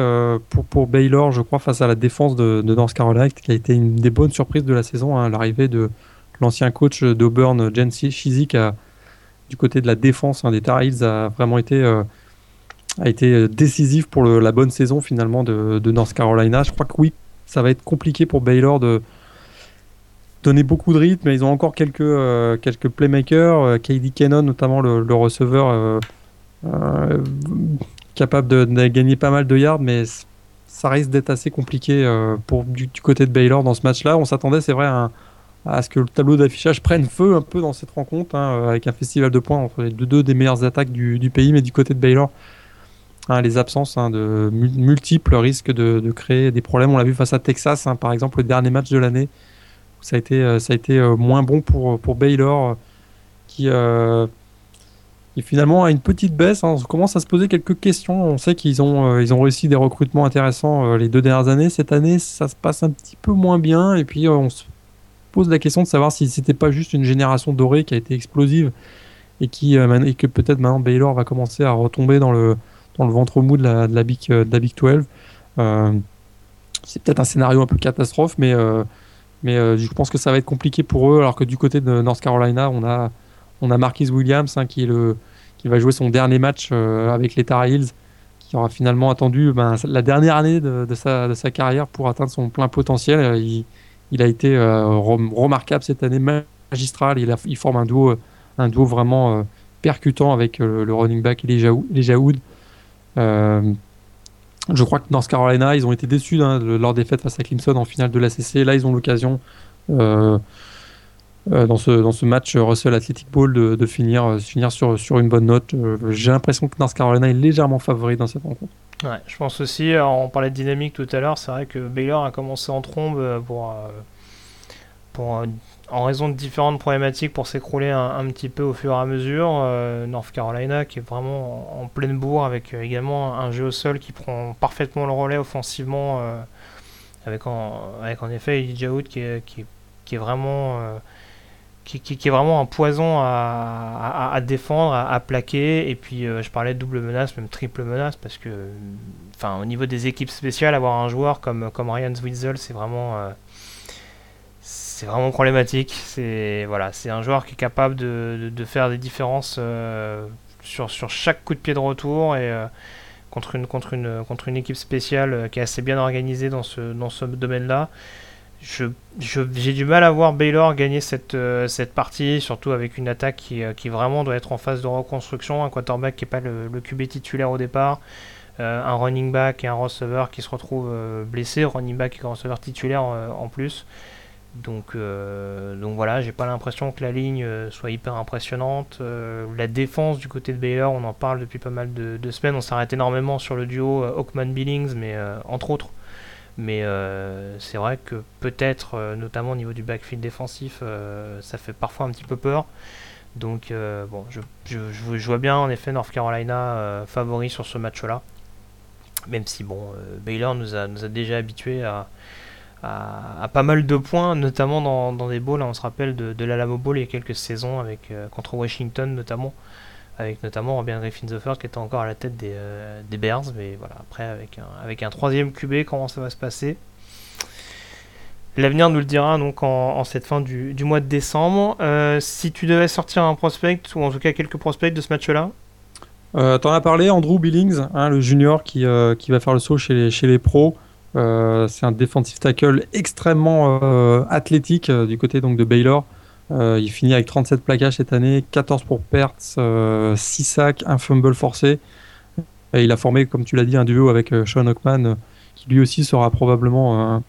pour, Baylor, je crois, face à la défense de, North Carolina, qui a été une des bonnes surprises de la saison, hein, l'arrivée de l'ancien coach d'Auburn, Jen Chizik, du côté de la défense des Tar Heels, a vraiment été, euh, a été décisif pour la bonne saison finalement de, North Carolina. Je crois que oui, ça va être compliqué pour Baylor de donner beaucoup de rythme, mais ils ont encore quelques, euh, quelques playmakers, euh, KD Cannon notamment le, receveur capable de, gagner pas mal de yards, mais ça risque d'être assez compliqué pour du, côté de Baylor dans ce match-là. On s'attendait, c'est vrai, à un, à ce que le tableau d'affichage prenne feu un peu dans cette rencontre, hein, avec un festival de points entre les deux, des meilleures attaques du, pays, mais du côté de Baylor, hein, les absences hein, de multiples risquent de, créer des problèmes. On l'a vu face à Texas, par exemple, le dernier match de l'année, ça a été, euh, ça a été euh, moins bon pour, pour Baylor, euh, qui, finalement a une petite baisse. On commence à se poser quelques questions. On sait qu'ils ont, ont réussi des recrutements intéressants les deux dernières années. Cette année, ça se passe un petit peu moins bien. Et puis, on se pose la question de savoir si c'était pas juste une génération dorée qui a été explosive et, qui, et que peut-être maintenant Baylor va commencer à retomber dans le, dans le ventre mou de la, de la, Big, de la Big 12. c'est peut-être un scénario un peu catastrophe, mais mais euh, je pense que ça va être compliqué pour eux, alors que du côté de North Carolina, on a, on a Marquis Williams hein, qui, le, qui va jouer son dernier match euh, avec les Tar Heels, qui aura finalement attendu ben, la dernière année de, sa, de, sa, carrière pour atteindre son plein potentiel. Euh, il a été remarquable cette année, magistral. Il, forme un duo, un duo vraiment percutant avec le, running back les Jaoud. Je crois que North Carolina, ils ont été déçus hein, de leur défaite face à Clemson en finale de l'ACC. Là, ils ont l'occasion, euh, euh, dans, ce, dans ce match Russell Athletic Bowl, de, finir, euh, finir sur, sur une bonne note. J'ai l'impression que North Carolina est légèrement favori dans cette rencontre. Je pense aussi, on parlait de dynamique tout à l'heure, c'est vrai que Baylor a commencé en trombe pour, pour en raison de différentes problématiques pour s'écrouler un, petit peu au fur et à mesure. Euh, North Carolina qui est vraiment en, pleine bourre avec euh, également un jeu au sol qui prend parfaitement le relais offensivement euh, avec, en, effet Elijah Wood qui est, qui est vraiment qui, est vraiment un poison à, défendre, à, plaquer. Et puis je parlais de double menace, même triple menace, parce que enfin au niveau des équipes spéciales, avoir un joueur comme, comme Ryan Zwitzel, c'est vraiment c'est vraiment problématique. C'est voilà, un joueur qui est capable de, de, faire des différences euh, sur, sur chaque coup de pied de retour et euh, contre une contre une contre une équipe spéciale euh, qui est assez bien organisée dans ce dans ce domaine-là. Je, j'ai du mal à voir Baylor gagner cette, cette partie, surtout avec une attaque qui, qui, vraiment doit être en phase de reconstruction, un quarterback qui n'est pas le, le, QB titulaire au départ, un running back et un receiver qui se retrouvent blessés, running back et un receiver titulaire en plus. Donc, euh, donc voilà, j'ai pas l'impression que la ligne euh, soit hyper impressionnante. Euh, la défense du côté de Baylor, on en parle depuis pas mal de, semaines. On s'arrête énormément sur le duo Hawkman-Billings, mais entre autres. Mais c'est vrai que peut-être, notamment au niveau du backfield défensif, ça fait parfois un petit peu peur. Donc bon, je, je, vois bien en effet North Carolina favori sur ce match-là. Même si bon, Baylor nous a, nous a déjà habitués à à, pas mal de points, notamment dans, dans des bowls. on se rappelle de, de l'Alamo Bowl il y a quelques saisons avec, euh, contre Washington notamment, avec notamment Robin Griffin the qui était encore à la tête des, euh, des Bears. Mais voilà, après avec un, avec un troisième QB, comment ça va se passer? L'avenir nous le dira donc en, cette fin du, du, mois de décembre. Euh, si tu devais sortir un prospect, ou en tout cas quelques prospects de ce match-là? T'en as parlé, Andrew Billings, hein, le junior qui, qui va faire le saut chez les, chez les pros. Euh, c'est un defensive tackle extrêmement euh, athlétique euh, du côté donc de Baylor. Il finit avec 37 plaquages cette année, 14 pour pertes, 6 sacs, un fumble forcé. Et il a formé, comme tu l'as dit, un duo avec Sean Ockman, qui lui aussi sera probablement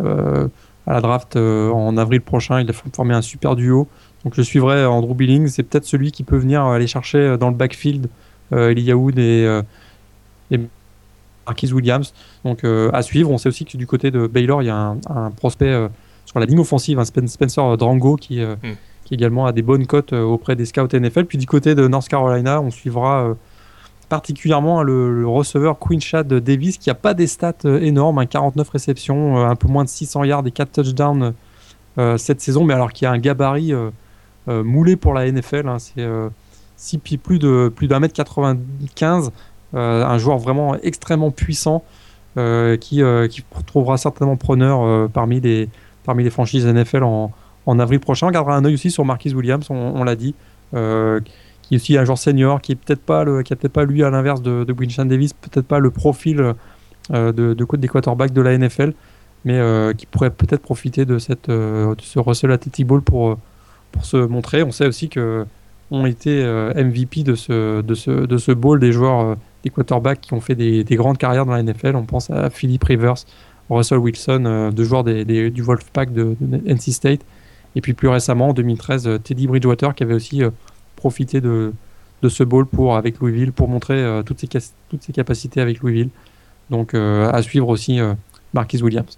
à la draft en avril prochain. Il a formé un super duo. Donc je suivrai Andrew Billings. C'est peut-être celui qui peut venir aller chercher dans le backfield Elijah Wood et, et Marquis Williams. Donc euh, à suivre. On sait aussi que du côté de Baylor, il y a un, prospect euh, sur la ligne offensive, un Spencer Drango qui, euh, hmm. qui également a des bonnes cotes auprès des scouts NFL. Puis du côté de North Carolina, on suivra particulièrement le, receveur Queen Chad Davis qui a pas des stats énormes, un 49 réceptions, un peu moins de 600 yards et 4 touchdowns cette saison, mais alors qui a un gabarit moulé pour la NFL. Hein. c'est 6 pieds plus de plus d'un mètre 95 euh, un joueur vraiment extrêmement puissant euh, qui, euh, qui trouvera certainement preneur parmi, les, parmi les franchises NFL en, avril prochain. On gardera un œil aussi sur Marquis Williams, on, l'a dit, qui est aussi un joueur senior, qui est peut-être pas peut-être pas lui à l'inverse de, de Winston Davis, peut-être pas le profil de, de des quarterbacks de la NFL, mais qui pourrait peut-être profiter de cette ce Russell Athletic Ball pour pour se montrer. On sait aussi que ont été MVP de ce de ce de ce bowl des joueurs des quarterbacks qui ont fait des, grandes carrières dans la NFL. On pense à Philip Rivers, Russell Wilson, euh, deux joueurs du Wolfpack de, NC State. Et puis plus récemment, en 2013, Teddy Bridgewater qui avait aussi profité de, de ce bowl pour, avec Louisville pour montrer toutes, ses, toutes ses capacités avec Louisville. Donc à suivre aussi Marquis Williams.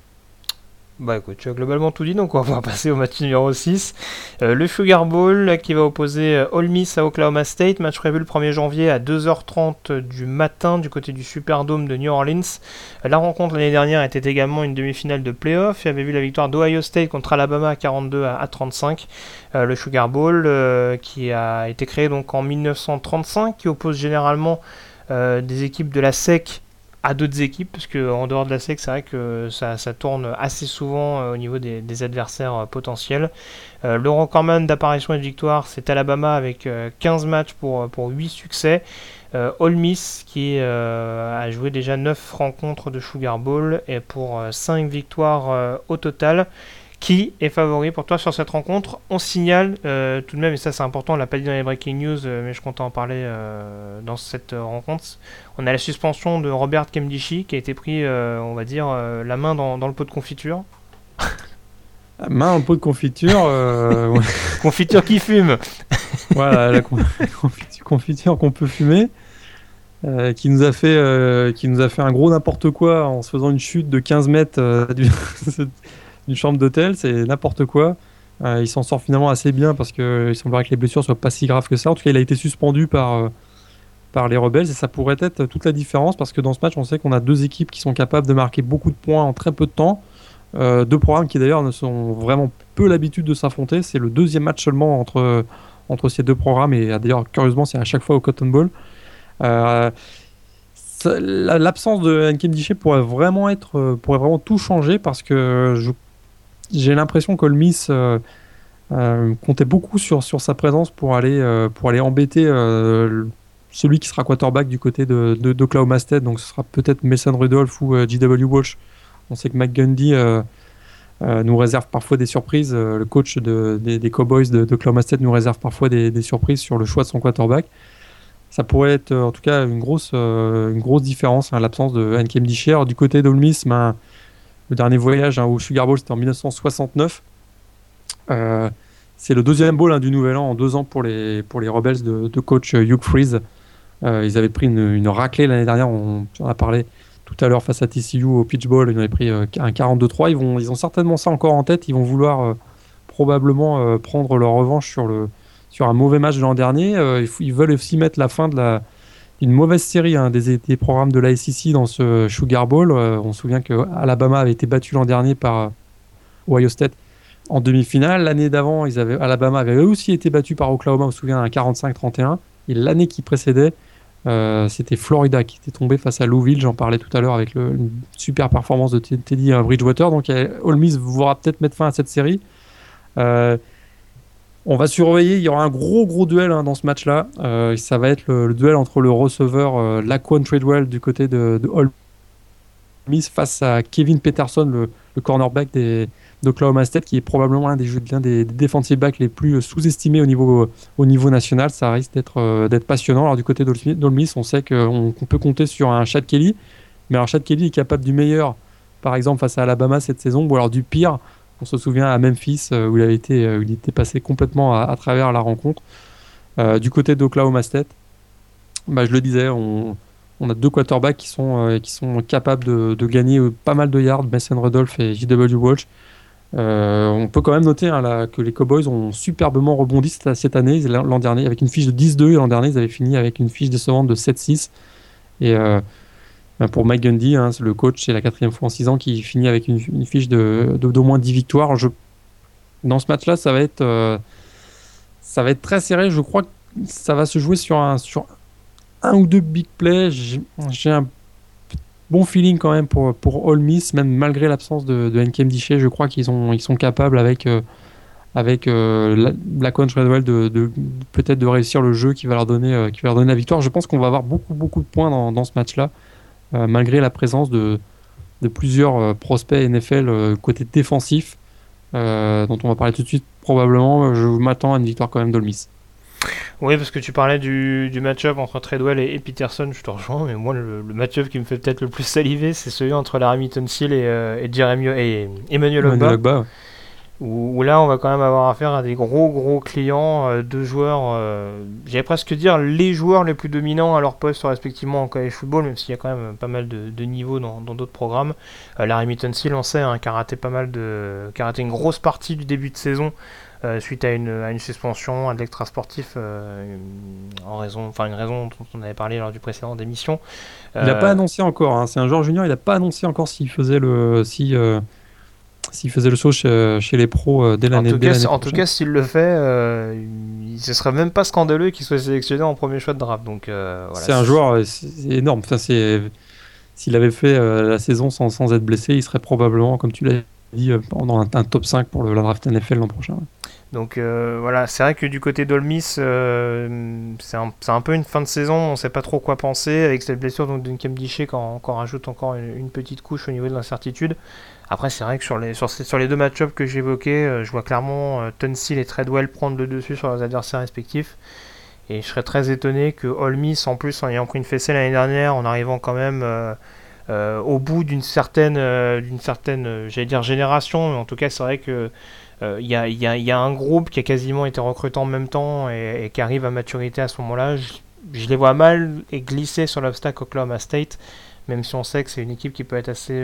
Bah écoute, tu as globalement tout dit, donc on va <laughs> passer au match numéro 6. Euh, le Sugar Bowl qui va opposer euh, Ole Miss à Oklahoma State, match prévu le 1er janvier à 2h30 du matin du côté du Superdome de New Orleans. La rencontre l'année dernière était également une demi-finale de playoff et avait vu la victoire d'Ohio State contre Alabama à 42 à 35. Euh, le Sugar Bowl qui a été créé donc en 1935, qui oppose généralement des équipes de la SEC à d'autres équipes, parce qu'en dehors de la SEC, c'est vrai que ça, tourne assez souvent euh, au niveau des, adversaires euh, potentiels. Euh, le recordman d'apparition et de victoire, c'est Alabama avec 15 matchs pour, pour 8 succès. Miss qui a joué déjà 9 rencontres de Sugar Bowl et pour 5 victoires au total. Qui est favori pour toi sur cette rencontre? On signale euh, tout de même, et ça c'est important, on l'a pas dit dans les breaking news, euh, mais je compte en parler euh, dans cette rencontre. On a la suspension de Robert Kemdishi qui a été pris, on va dire, la main dans, le pot de confiture. La main dans le pot de confiture. <laughs> confiture qui fume. <laughs> voilà, la confiture, qu'on peut fumer. qui nous a fait qui nous a fait un gros n'importe quoi en se faisant une chute de 15 mètres <laughs> une chambre d'hôtel, c'est n'importe quoi. Euh, il s'en sort finalement assez bien parce qu'il semblerait que les blessures soient pas si graves que ça. En tout cas, il a été suspendu par, euh, par les rebelles et ça pourrait être toute la différence parce que dans ce match, on sait qu'on a deux équipes qui sont capables de marquer beaucoup de points en très peu de temps. Euh, deux programmes qui d'ailleurs ne sont vraiment peu l'habitude de s'affronter. C'est le deuxième match seulement entre, entre ces deux programmes et d'ailleurs, curieusement, c'est à chaque fois au Cotton Bowl. L'absence de Nkem Dichet pourrait vraiment être pourrait vraiment tout changer parce que je j'ai l'impression qu'Olmis euh, euh, comptait beaucoup sur, sur sa présence pour aller, euh, pour aller embêter celui qui sera quarterback du côté de, de, d'Oklahoma State. Donc ce sera peut-être Mason Rudolph ou G.W. Walsh. On sait que McGundy nous réserve parfois des surprises. le coach des, Cowboys de, d'Oklahoma State nous réserve parfois des, surprises sur le choix de son quarterback. Ça pourrait être en tout cas une grosse, une grosse différence, hein, l'absence de Nkem Disher. Du côté d'Olmis, ben, le dernier voyage hein, au Sugar Bowl, c'était en 1969. Euh, c'est le deuxième bowl hein, du Nouvel An en deux ans pour les, pour les Rebels de, coach Hugh Freeze. Euh, ils avaient pris une, raclée l'année dernière, on, en a parlé tout à l'heure face à TCU au Pitch Bowl, ils avaient pris euh, un 42-3. Ils, ils ont certainement ça encore en tête, ils vont vouloir probablement prendre leur revanche sur, le, sur un mauvais match de l'an dernier. ils veulent aussi mettre la fin de la, une mauvaise série hein, des, programmes de la SEC dans ce Sugar Bowl. Euh, on se souvient que Alabama avait été battu l'an dernier par euh, Ohio State en demi-finale. L'année d'avant, Alabama avait aussi été battu par Oklahoma, on se souvient, à 45-31. Et l'année qui précédait, euh, c'était Florida qui était tombé face à Louisville. J'en parlais tout à l'heure avec une super performance de Teddy Bridgewater. Donc, Ole Miss voudra peut-être mettre fin à cette série. On va surveiller, il y aura un gros gros duel hein, dans ce match-là. Euh, ça va être le, duel entre le receveur euh, Laquan Tradewell du côté de, de Miss face à Kevin Peterson, le, cornerback d'Oklahoma State, qui est probablement l'un des, defensive backs les plus sous-estimés au niveau, au niveau national. Ça risque d'être, euh, passionnant. Alors du côté d'Ole Miss, on sait qu'on, peut compter sur un Chad Kelly, mais Chad Kelly est capable du meilleur, par exemple face à Alabama cette saison, ou alors du pire on se souvient à Memphis euh, où il été, euh, était passé complètement à, travers la rencontre. Euh, du côté d'Oklahoma State, bah, je le disais, on, a deux quarterbacks qui sont, capables de, gagner pas mal de yards, Mason Rudolph et J.W. Walsh. on peut quand même noter hein, que les Cowboys ont superbement rebondi cette, année, l'an dernier, avec une fiche de 10-2, et l'an dernier, ils avaient fini avec une fiche décevante de 7-6. Et ben, pour Mike Gundy, hein, le coach, c'est la quatrième fois en six ans qui finit avec une, fiche de d'au moins 10 victoires. Je, dans ce match-là, ça va être euh, ça va être très serré. Je crois que ça va se jouer sur un sur un ou deux big plays. J'ai un bon feeling quand même pour pour All Miss, même malgré l'absence de, de NKM Je crois qu'ils ont ils sont capables avec euh, avec euh, Redwell de, de peut-être de réussir le jeu qui va leur donner qui va leur donner la victoire. Je pense qu'on va avoir beaucoup beaucoup de points dans, dans ce match-là. Euh, malgré la présence de, plusieurs euh, prospects NFL euh, côté défensif, dont on va parler tout de suite probablement. Je m'attends à une victoire quand même d'Olmis. Oui, parce que tu parlais du, match-up entre Treadwell et, Peterson, je te rejoins, mais moi, le, match-up qui me fait peut-être le plus saliver, c'est celui entre la Hamilton Seal et, Jeremy, et Emmanuel Ogba. Où, là on va quand même avoir affaire à des gros gros clients, euh, deux joueurs, euh, j'allais presque dire les joueurs les plus dominants à leur poste respectivement en college football, même s'il y a quand même pas mal de, niveaux dans d'autres programmes. Euh, Larry Seal, on sait, hein, qui a raté pas mal de, qui a raté une grosse partie du début de saison. Euh, suite à une, à une, suspension, à de l'extra sportif, en raison, enfin une raison dont on avait parlé lors du précédent émission. Il n'a pas annoncé encore. Hein, c'est un joueur junior. Il n'a pas annoncé encore s'il faisait le, si s'il faisait le saut chez, les pros euh, dès l'année prochaine. En tout cas, s'il le fait, euh, il, ce serait même pas scandaleux qu'il soit sélectionné en premier choix de draft. Donc, euh, c'est un joueur énorme. Enfin, s'il avait fait la saison sans, sans, être blessé, il serait probablement, comme tu l'as dit, pendant un, top 5 pour le, la draft NFL l'an prochain. Donc voilà, c'est vrai que du côté d'Olmis, c'est un, un, peu une fin de saison, on ne sait pas trop quoi penser, avec cette blessure d'une Dichet qui encore rajoute encore une, petite couche au niveau de l'incertitude. Après, c'est vrai que sur les, sur, les deux match-ups que j'évoquais, euh, je vois clairement euh, Tunsil et Treadwell prendre le dessus sur leurs adversaires respectifs. Et je serais très étonné que Holmis, en plus, en ayant pris une fessée l'année dernière, en arrivant quand même euh, au bout d'une certaine, certaine j'allais dire génération, mais en tout cas, c'est vrai que il y, a, y, a, y, a, un groupe qui a quasiment été recruté en même temps et, qui arrive à maturité à ce moment-là. Je, je, les vois mal et glisser sur l'obstacle Oklahoma State, même si on sait que c'est une équipe qui peut être assez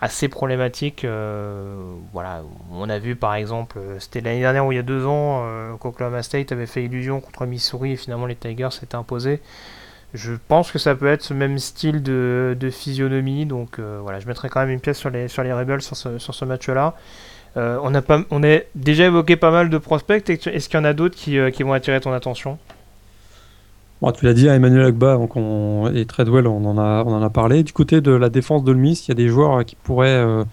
assez problématique. Euh, voilà, on a vu par exemple, euh, c'était l'année dernière ou il y a deux ans, euh, qu'Oklahoma State avait fait illusion contre Missouri et finalement les Tigers s'étaient imposés. Je pense que ça peut être ce même style de, physionomie, donc voilà, je mettrai quand même une pièce sur les, sur les Rebels sur ce, sur ce match-là. on, a pas, on a déjà évoqué pas mal de prospects, est-ce qu'il y en a d'autres qui, qui vont attirer ton attention? Tu l'as dit, Emmanuel Agba donc et Treadwell, on en, a, on parlé. Du côté de la défense de il y a des joueurs qui pourraient, euh,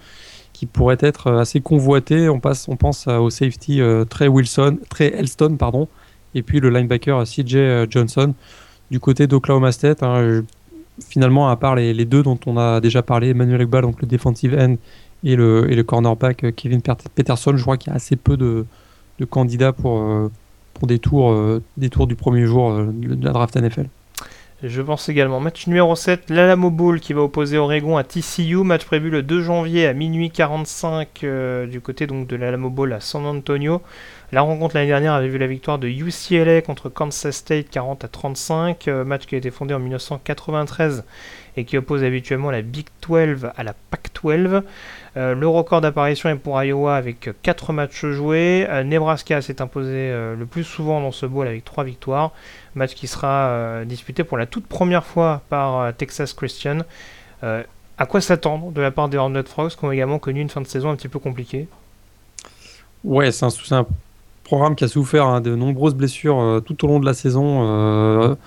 qui pourraient être assez convoités. On, on pense au safety euh, Trey Wilson, Trey Elston, pardon, et puis le linebacker CJ euh, Johnson. Du côté d'Oklahoma State, hein, finalement, à part les, deux dont on a déjà parlé, Emmanuel Agba, donc le defensive end, et le, cornerback Kevin Peterson, je crois qu'il y a assez peu de candidats pour pour des tours, euh, des tours du premier jour euh, de la draft NFL. Je pense également. Match numéro 7, l'Alamo Bowl qui va opposer Oregon à TCU. Match prévu le 2 janvier à minuit 45 euh, du côté donc de l'Alamo Bowl à San Antonio. La rencontre l'année dernière avait vu la victoire de UCLA contre Kansas State 40 à 35. match qui a été fondé en 1993 et qui oppose habituellement la Big 12 à la Pac 12. Euh, le record d'apparition est pour Iowa avec 4 matchs joués. Euh, Nebraska s'est imposé euh, le plus souvent dans ce bowl avec 3 victoires. Match qui sera disputé pour la toute première fois par Texas Christian. à quoi s'attendre de la part des Hornet Frogs qui ont également connu une fin de saison un petit peu compliquée? Ouais, c'est un, programme qui a souffert hein, de nombreuses blessures tout au long de la saison.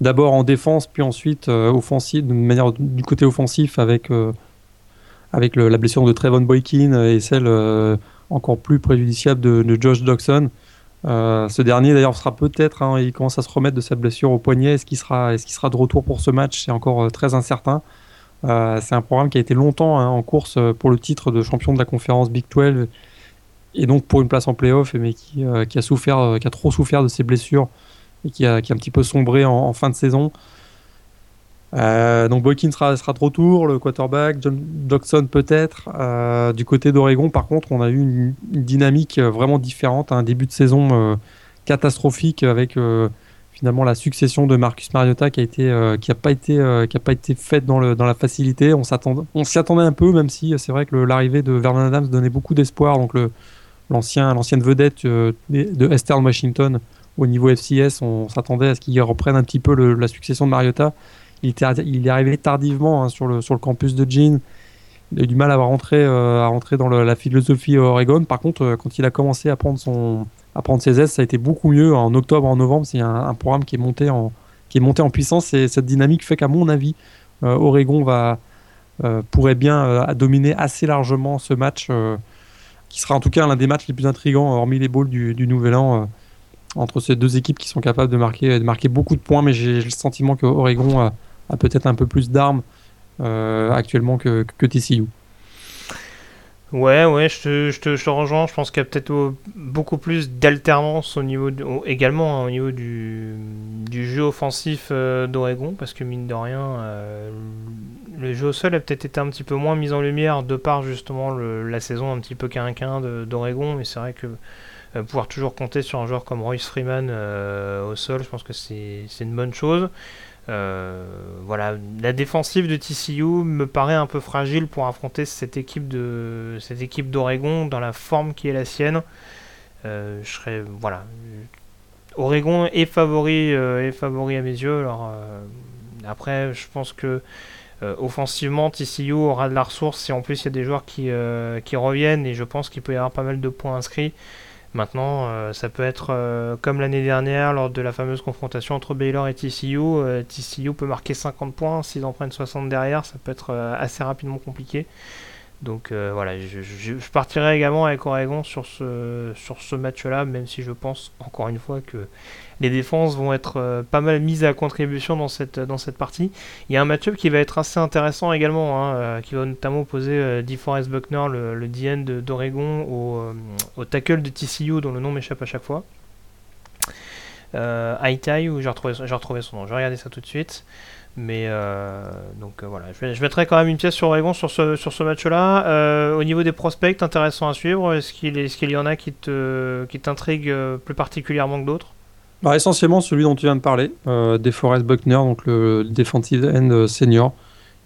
D'abord en défense, puis ensuite offensive, de manière du côté offensif avec avec la blessure de Trevon Boykin et celle euh, encore plus préjudiciable de, Josh Doxson. Euh, ce dernier d'ailleurs sera peut-être, hein, il commence à se remettre de sa blessure au poignet. Est-ce qu'il sera, de retour pour ce match? C'est encore euh, très incertain. c'est un programme qui a été longtemps hein, en course pour le titre de champion de la conférence Big 12 et donc pour une place en playoff, mais qui, a trop souffert de ses blessures et qui a, qui a un petit peu sombré en fin de saison. Euh, donc Boykin sera, sera de retour, le quarterback, John Dodson peut-être. Euh, du côté d'Oregon, par contre, on a eu une, dynamique vraiment différente, un début de saison euh, catastrophique avec finalement la succession de Marcus Mariota qui a pas été qui a pas été faite dans dans la facilité. On s'attendait s'y attendait un peu, même si c'est vrai que l'arrivée de Vernon Adams donnait beaucoup d'espoir. Donc l'ancien l'ancienne vedette de Eastern Washington au niveau FCS, on s'attendait à ce qu'il reprenne un petit peu la succession de Mariota. Il, est arrivé tardivement hein, sur, le, campus de Jean. Il a eu du mal à rentrer, euh, dans la philosophie Oregon. Par contre, euh, quand il a commencé à prendre, ses aises, ça a été beaucoup mieux. En octobre, en novembre, c'est un, programme qui est monté en, puissance. Et cette dynamique fait qu'à mon avis, euh, Oregon pourrait bien dominer assez largement ce match, qui sera en tout cas l'un des matchs les plus intrigants, hormis les du, du Nouvel An entre ces deux équipes qui sont capables de marquer, de marquer beaucoup de points, mais j'ai le sentiment que Oregon a, peut-être un peu plus d'armes euh, actuellement que, que TCU. Ouais, ouais, je te, je te, je rejoins. Je pense qu'il y a peut-être beaucoup plus d'alternance au niveau, également hein, au niveau du, du jeu offensif euh, d'Oregon, parce que mine de rien, euh, le le jeu au sol a peut-être été un petit peu moins mis en lumière de par justement la saison un petit peu quinquin d'Oregon, mais c'est vrai que pouvoir toujours compter sur un joueur comme Royce Freeman au sol, je pense que c'est une bonne chose. Voilà, la défensive de TCU me paraît un peu fragile pour affronter cette équipe d'Oregon dans la forme qui est la sienne. voilà, Oregon est favori, euh, est favori à mes yeux. Euh, après, je pense que euh, offensivement, TCU aura de la ressource si en plus il y a des joueurs qui reviennent et je pense qu'il peut y avoir pas mal de points inscrits. Maintenant, ça peut être comme l'année dernière lors de la fameuse confrontation entre Baylor et TCU. TCU peut marquer 50 points, s'ils en prennent 60 derrière, ça peut être assez rapidement compliqué. Donc euh, voilà, je, partirai également avec Oregon sur ce, match-là, même si je pense encore une fois que les défenses vont être euh, pas mal mises à contribution dans cette, partie. Il y a un match-up qui va être assez intéressant également, hein, euh, qui va notamment opposer DeForest Buckner, le, DN d'Oregon, au, tackle de TCU dont le nom m'échappe à chaque fois. Euh, ou j'ai retrouvé son nom, je vais regarder ça tout de suite. Mais euh, donc euh, voilà, je, mettrai quand même une pièce sur Oregon sur ce, sur ce match-là. Euh, au niveau des prospects, intéressant à suivre. Est-ce qu'il est, y en a qui, te, qui t'intriguent plus particulièrement que d'autres? Bah, Essentiellement celui dont tu viens de parler, euh, DeForest Buckner, donc le defensive end senior,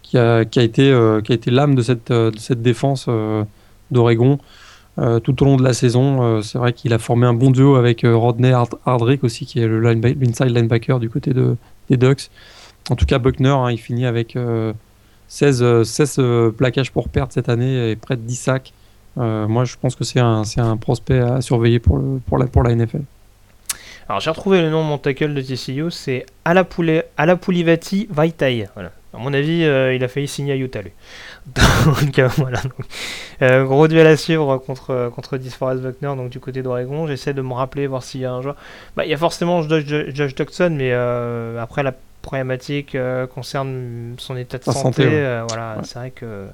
qui a, qui a été, été l'âme de cette, de cette défense d'Oregon. tout au long de la saison, c'est vrai qu'il a formé un bon duo avec Rodney Hardrick aussi, qui est le inside linebacker du côté de, des Ducks. En tout cas, Buckner, hein, il finit avec 16, euh, 16 euh, euh, plaquages pour perdre cette année et près de 10 sacs. moi, je pense que c'est un, un, prospect à surveiller pour, le, pour, la, pour la NFL. Alors, j'ai retrouvé le nom de mon tackle de TCU, c'est Alapulivati Vaitai. À mon avis, il a failli signer à Utah, lui. <laughs> donc, voilà. gros duel à suivre contre, contre Disforest Buckner, donc du côté d'Oregon. J'essaie de me rappeler, voir s'il y a un joueur. Bah, il y a forcément Josh, Josh Duxon, mais après, la problématique euh, concerne son état de santé. Euh, voilà, c'est vrai que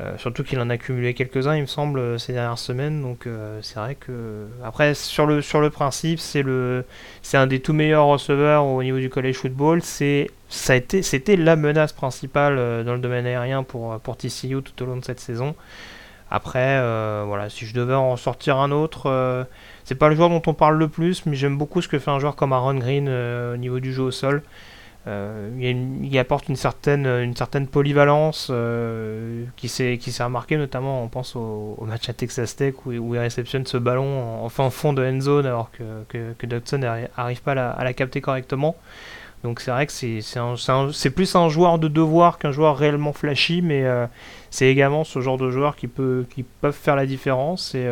euh, surtout qu'il en a cumulé quelques-uns, il me semble, ces dernières semaines. Donc c'est vrai que après sur le sur le principe, c'est le c'est un des tout meilleurs receveurs au niveau du college football. C'est ça a été c'était la menace principale dans le domaine aérien pour pour TCU tout au long de cette saison. Après, voilà, si je devais en sortir un autre, c'est pas le joueur dont on parle le plus, mais j'aime beaucoup ce que fait un joueur comme Aaron Green au niveau du jeu au sol. Euh, il, apporte une certaine, polyvalence euh, qui s'est remarquée, notamment on pense au, match à Texas Tech où, il réceptionne ce ballon en, fin fond de end zone alors que, que, Dodson n'arrive pas à la, capter correctement. Donc c'est vrai que c'est plus un joueur de devoir qu'un joueur réellement flashy, mais euh, c'est également ce genre de joueurs qui, peuvent faire la différence et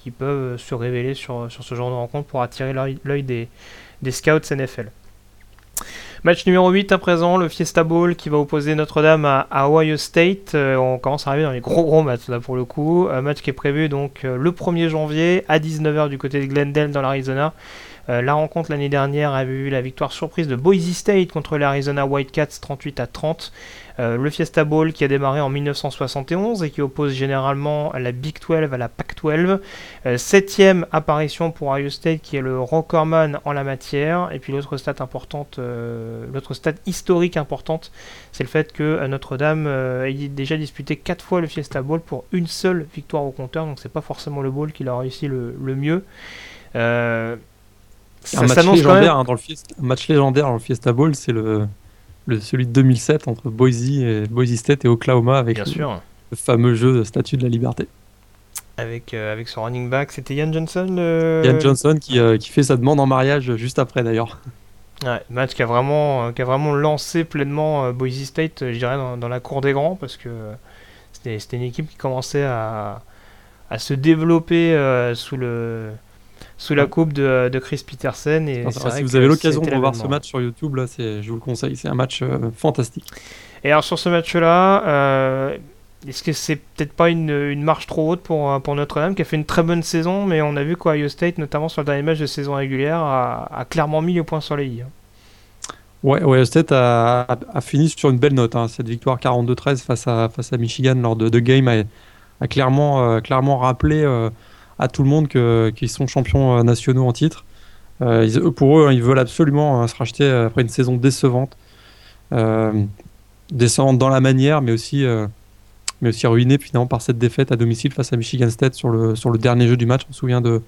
qui peuvent se révéler sur, ce genre de rencontre pour attirer l'œil des scouts NFL. Match numéro 8 à présent, le Fiesta Bowl qui va opposer Notre-Dame à, Ohio State. Euh, on commence à arriver dans les gros gros matchs là pour le coup. Un match qui est prévu donc euh, le 1er janvier à 19h du côté de Glendale dans l'Arizona. Euh, la rencontre l'année dernière a vu la victoire surprise de Boise State contre l'Arizona Whitecats 38 à 30. Euh, le Fiesta Bowl qui a démarré en 1971 et qui oppose généralement la Big 12 à la Pac 12. Euh, septième apparition pour Ohio State qui est le recordman en la matière. Et puis l'autre stat importante, l'autre stat historique importante, c'est le fait que Notre-Dame ait déjà disputé 4 fois le Fiesta Bowl pour une seule victoire au compteur. Donc c'est pas forcément le bowl qui a réussi le, le mieux. Ça un, match légendaire, hein, dans le Fiesta, un match légendaire dans le Fiesta Bowl, c'est le, le, celui de 2007 entre Boise, et, Boise State et Oklahoma avec le, fameux jeu de Statue de la Liberté. Avec, euh, avec son running back, c'était Ian Johnson Ian Johnson qui, euh, qui, fait sa demande en mariage juste après d'ailleurs. Ouais, match qui a vraiment, euh, qui a vraiment lancé pleinement Boise State, je dirais, dans, dans, la cour des grands, parce que c'était une équipe qui commençait à, à se développer sous le sous la coupe de, de Chris Peterson. Et si vous avez l'occasion de revoir ce match sur YouTube, là, je vous le conseille, c'est un match euh, fantastique. Et alors sur ce match-là, euh, est-ce que c'est peut-être pas une, une, marche trop haute pour, euh, pour Notre-Dame qui a fait une très bonne saison, mais on a vu qu'Ohio State, notamment sur le dernier match de saison régulière, a, clairement mis le point sur les i. Hein. Ouais, Ohio State a, a, fini sur une belle note. Hein. Cette victoire 42-13 face à, face à Michigan lors de, de game a, clairement, clairement rappelé à tout le monde qu'ils sont champions euh, nationaux en titre. Euh, pour eux, ils veulent absolument euh, se racheter après une saison décevante. décevante dans la manière, mais aussi, mais aussi ruinée finalement par cette défaite à domicile face à Michigan State sur le, sur le dernier jeu du match. On se souvient de,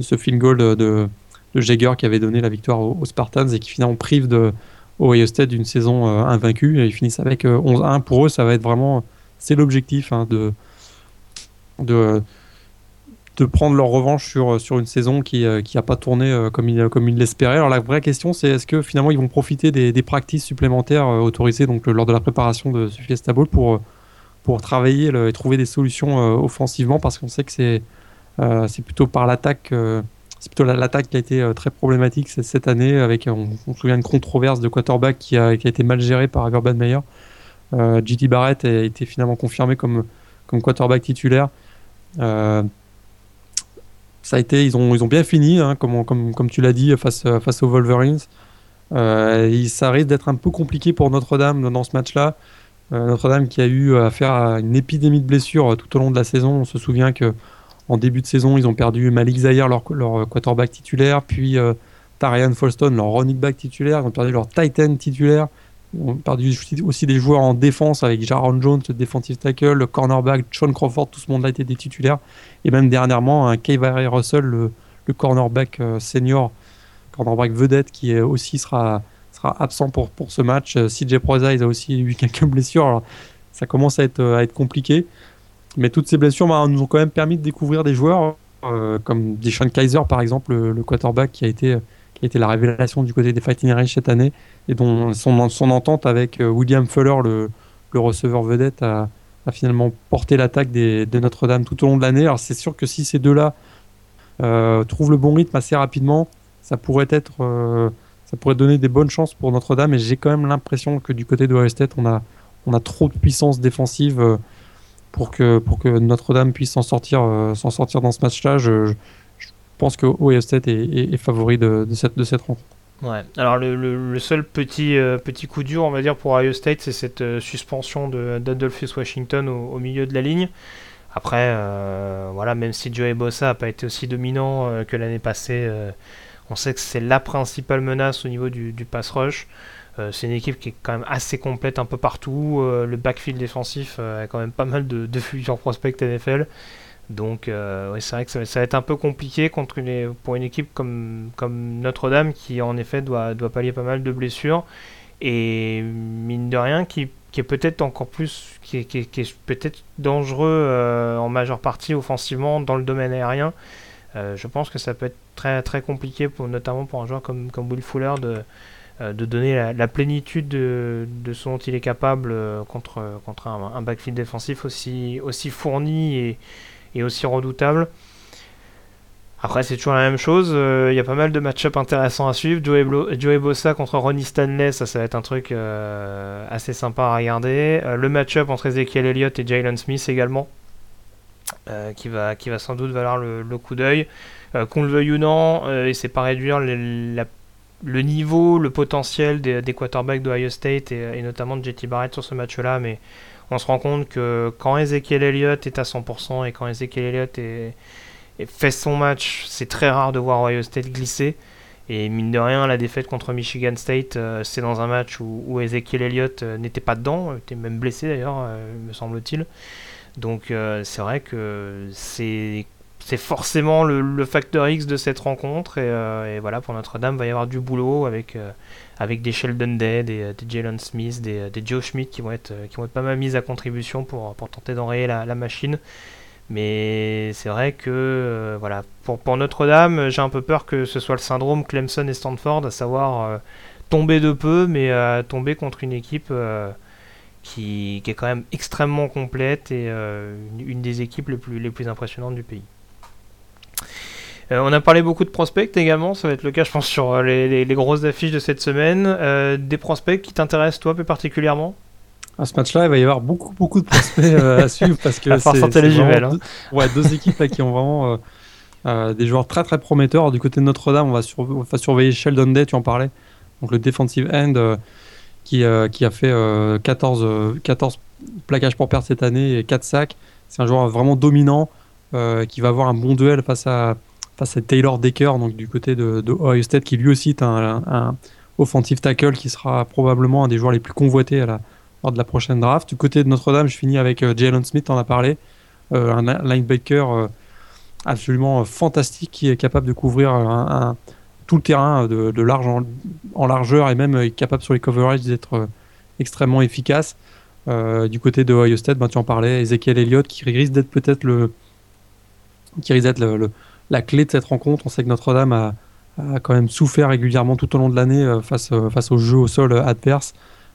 ce field goal de, de, Jaeger qui avait donné la victoire aux, Spartans et qui finalement prive de Ohio State d'une saison invaincue. Et ils finissent avec 11-1. Pour eux, ça va être vraiment, c'est l'objectif hein, de, de de prendre leur revanche sur, sur une saison qui n'a qui pas tourné euh, comme ils comme il l'espéraient. Alors la vraie question, c'est est-ce que finalement ils vont profiter des, des practices supplémentaires euh, autorisées donc, lors de la préparation de ce Fiesta Bowl pour, pour travailler et trouver des solutions euh, offensivement? Parce qu'on sait que c'est plutôt par l'attaque. c'est plutôt l'attaque qui a été très problématique cette année avec, on, se souvient, une controverse de quarterback qui a, qui a été mal gérée par Urban Meyer. JT Barrett a été finalement confirmé comme, comme quarterback titulaire. Euh, ça a été, ils ont, ils ont bien fini, hein, comme, comme, comme, tu l'as dit, face, face aux Wolverines. Euh, ça risque d'être un peu compliqué pour Notre-Dame dans ce match-là. Euh, Notre-Dame qui a eu affaire à une épidémie de blessures tout au long de la saison. On se souvient que en début de saison, ils ont perdu Malik Zahir, leur, leur quarterback titulaire, puis euh, Tarian Folston, leur running back titulaire. Ils ont perdu leur Titan titulaire. On a perdu aussi des joueurs en défense avec Jaron Jones, le defensive tackle, le cornerback, Sean Crawford, tout ce monde-là était des titulaires. Et même dernièrement, un Kayvary Russell, le, cornerback euh, senior, cornerback vedette, qui aussi sera, sera absent pour, pour ce match. Euh, CJ Prozise a aussi eu <laughs> quelques blessures. Alors, ça commence à être, à être compliqué. Mais toutes ces blessures bah, nous ont quand même permis de découvrir des joueurs euh, comme Deshaun Kaiser, par exemple, le quarterback qui a été qui été la révélation du côté des Fighting Irish cette année, et dont son, son entente avec euh, William Fuller, le, le receveur vedette, a, finalement porté l'attaque de Notre-Dame tout au long de l'année. Alors c'est sûr que si ces deux-là euh, trouvent le bon rythme assez rapidement, ça pourrait être, euh, ça pourrait donner des bonnes chances pour Notre-Dame. Et j'ai quand même l'impression que du côté de Ohio State, on a, on a trop de puissance défensive pour que, pour que Notre-Dame puisse s'en sortir, sortir dans ce match-là. Pense que Ohio State est, favori de, cette, rencontre. Ouais. Alors le, seul petit, euh, petit coup dur, on va dire, pour Ohio State, c'est cette euh, suspension d'Adolphus Washington au, milieu de la ligne. Après, euh, voilà, même si Joey Bossa n'a pas été aussi dominant que l'année passée, on sait que c'est la principale menace au niveau du, pass rush. c'est une équipe qui est quand même assez complète un peu partout. le backfield défensif a quand même pas mal de futurs prospects NFL. Donc euh, c'est vrai que ça, va être un peu compliqué contre une, pour une équipe comme, comme Notre-Dame qui en effet doit, doit pallier pas mal de blessures et mine de rien qui, qui est peut-être encore plus qui, qui, est peut-être dangereux euh, en majeure partie offensivement dans le domaine aérien. Euh, je pense que ça peut être très très compliqué pour notamment pour un joueur comme, comme Will Fuller de, de donner la, plénitude de, de, ce dont il est capable contre, contre un, un backfield défensif aussi, aussi fourni et aussi redoutable. Après, c'est toujours la même chose. Euh, il y a pas mal de match-up intéressants à suivre. Joey, Bossa contre Ronnie Stanley, ça, ça va être un truc euh, assez sympa à regarder. Euh, le match-up entre Ezekiel Elliott et Jalen Smith également, qui, va, sans doute valoir le, coup d'œil. Qu'on le veuille ou non, et c'est pas réduire le niveau, le potentiel des, des quarterbacks d'Ohio State et, et, notamment de JT Barrett sur ce match-là, mais on se rend compte que quand Ezekiel Elliott est à 100% et quand Ezekiel Elliott fait son match, c'est très rare de voir Ohio State glisser. Et mine de rien, la défaite contre Michigan State, euh, c'est dans un match où, Ezekiel Elliott euh, n'était pas dedans, était même blessé d'ailleurs, euh, me semble-t-il. Donc c'est vrai que c'est forcément le, facteur X de cette rencontre. Et, voilà, pour Notre-Dame, va y avoir du boulot avec avec des Sheldon Day, des, Jalen Smith, des, Joe Schmidt qui vont, être, qui vont pas mal mis à contribution pour, tenter d'enrayer la, machine. Mais c'est vrai que euh, voilà, pour, Notre-Dame, j'ai un peu peur que ce soit le syndrome Clemson et Stanford, à savoir euh, tomber de peu, mais euh, tomber contre une équipe qui, est quand même extrêmement complète et une, des équipes les plus impressionnantes du pays. Euh, on a parlé beaucoup de prospects également, ça va être le cas je pense sur euh, les, grosses affiches de cette semaine. Euh, des prospects qui t'intéressent toi plus particulièrement? À ce match-là, il va y avoir beaucoup, beaucoup de prospects à suivre <laughs> parce que c'est les jumelles, hein. deux, ouais, deux équipes qui ont vraiment des joueurs très très prometteurs. Du côté de Notre-Dame, on, va surveiller Sheldon Day, tu en parlais, donc le defensive end qui, qui a fait 14, 14 plaquages pour perdre cette année et 4 sacs. C'est un joueur vraiment dominant qui va avoir un bon duel face à face à Taylor Decker, donc du côté de, Ohio State, qui lui aussi est un, offensive tackle qui sera probablement un des joueurs les plus convoités lors de la prochaine draft. Du côté de Notre-Dame, je finis avec Jalen Smith, on a parlé, un linebacker absolument fantastique qui est capable de couvrir un, tout le terrain de, large en, largeur et même capable sur les coverages d'être extrêmement efficace. du côté de Ohio State, ben, tu en parlais, Ezekiel Elliott qui risque d'être peut-être le, qui risque d'être le, la clé de cette rencontre. On sait que Notre-Dame a, quand même souffert régulièrement tout au long de l'année euh, face, euh, face au jeu au sol euh, adverse.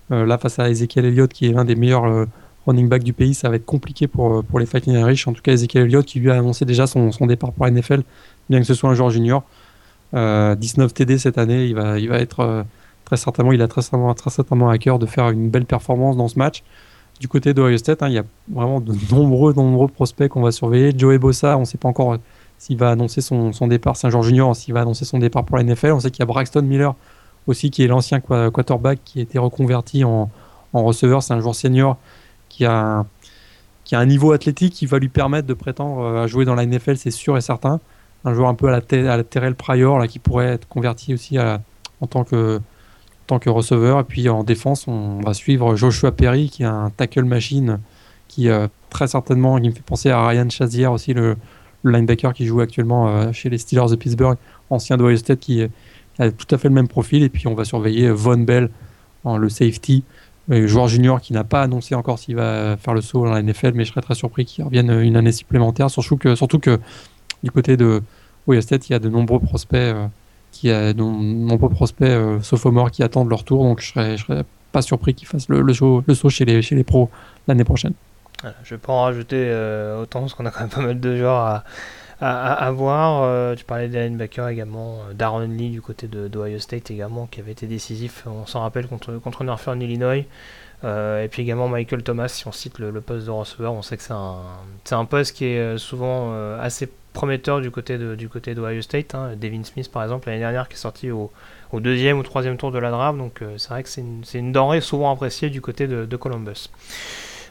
là, face à Ezekiel Elliott, qui est l'un des meilleurs running backs du pays, ça va être compliqué pour, pour les Fighting Irish. En tout cas, Ezekiel Elliott qui lui a annoncé déjà son, son départ pour la NFL, bien que ce soit un joueur junior. 19 TD cette année, il va, il va être très certainement, il a très certainement, très certainement à cœur de faire une belle performance dans ce match. Du côté d'Ohio State, hein, il y a vraiment de nombreux, nombreux prospects qu'on va surveiller. Joey Bossa, on ne sait pas encore s'il va annoncer son, départ, Saint-Jean Junior, s'il va annoncer son départ pour la NFL. On sait qu'il y a Braxton Miller aussi, qui est l'ancien quarterback qui a été reconverti en, receveur. C'est un joueur senior qui a, qui a un niveau athlétique qui va lui permettre de prétendre euh, à jouer dans la NFL, c'est sûr et certain. Un joueur un peu à la, à Terrell Pryor, là, qui pourrait être converti aussi en tant que, tant que receveur. Et puis en défense, on va suivre Joshua Perry, qui est un tackle machine, qui euh, très certainement, qui me fait penser à Ryan Chazier aussi, le, le linebacker qui joue actuellement euh, chez les Steelers de Pittsburgh, ancien d'Ohio State, qui a tout à fait le même profil. Et puis on va surveiller Von Bell, le safety, joueur junior qui n'a pas annoncé encore s'il va faire le saut dans la NFL, mais je serais très surpris qu'il revienne une année supplémentaire. Surtout que, du côté de Ohio il y a de nombreux prospects, euh, qui a de euh, sophomores qui attendent leur tour. Donc je serais, serais pas surpris qu'ils fassent le, le saut chez les, chez les pros l'année prochaine. Je vais pas en rajouter euh, autant parce qu'on a quand même pas mal de joueurs à, voir. Euh, tu parlais des linebackers également, euh, Darren Lee du côté de d'Ohio State également qui avait été décisif, on s'en rappelle, contre, contre Northern Illinois. et puis également Michael Thomas, si on cite le, poste de receveur, on sait que c'est un, un poste qui est souvent assez prometteur du côté de du côté d'Ohio State. Hein. Devin Smith par exemple l'année dernière qui est sorti au, deuxième ou troisième tour de la draft, donc c'est vrai que c'est une, denrée souvent appréciée du côté de Columbus.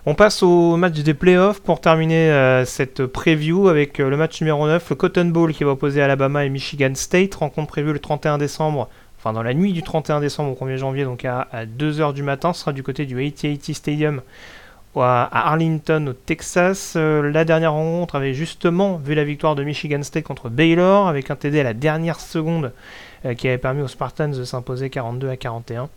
On passe au match des playoffs pour terminer euh, cette preview avec euh, le match numéro 9, le Cotton Bowl qui va opposer Alabama et Michigan State. Rencontre prévue le 31 décembre, enfin dans la nuit du 31 décembre au 1er janvier, donc à, 2h du matin. Ce sera du côté du AT&T Stadium à Arlington au Texas. Euh, la dernière rencontre avait justement vu la victoire de Michigan State contre Baylor avec un TD à la dernière seconde qui avait permis aux Spartans de s'imposer 42 à 41.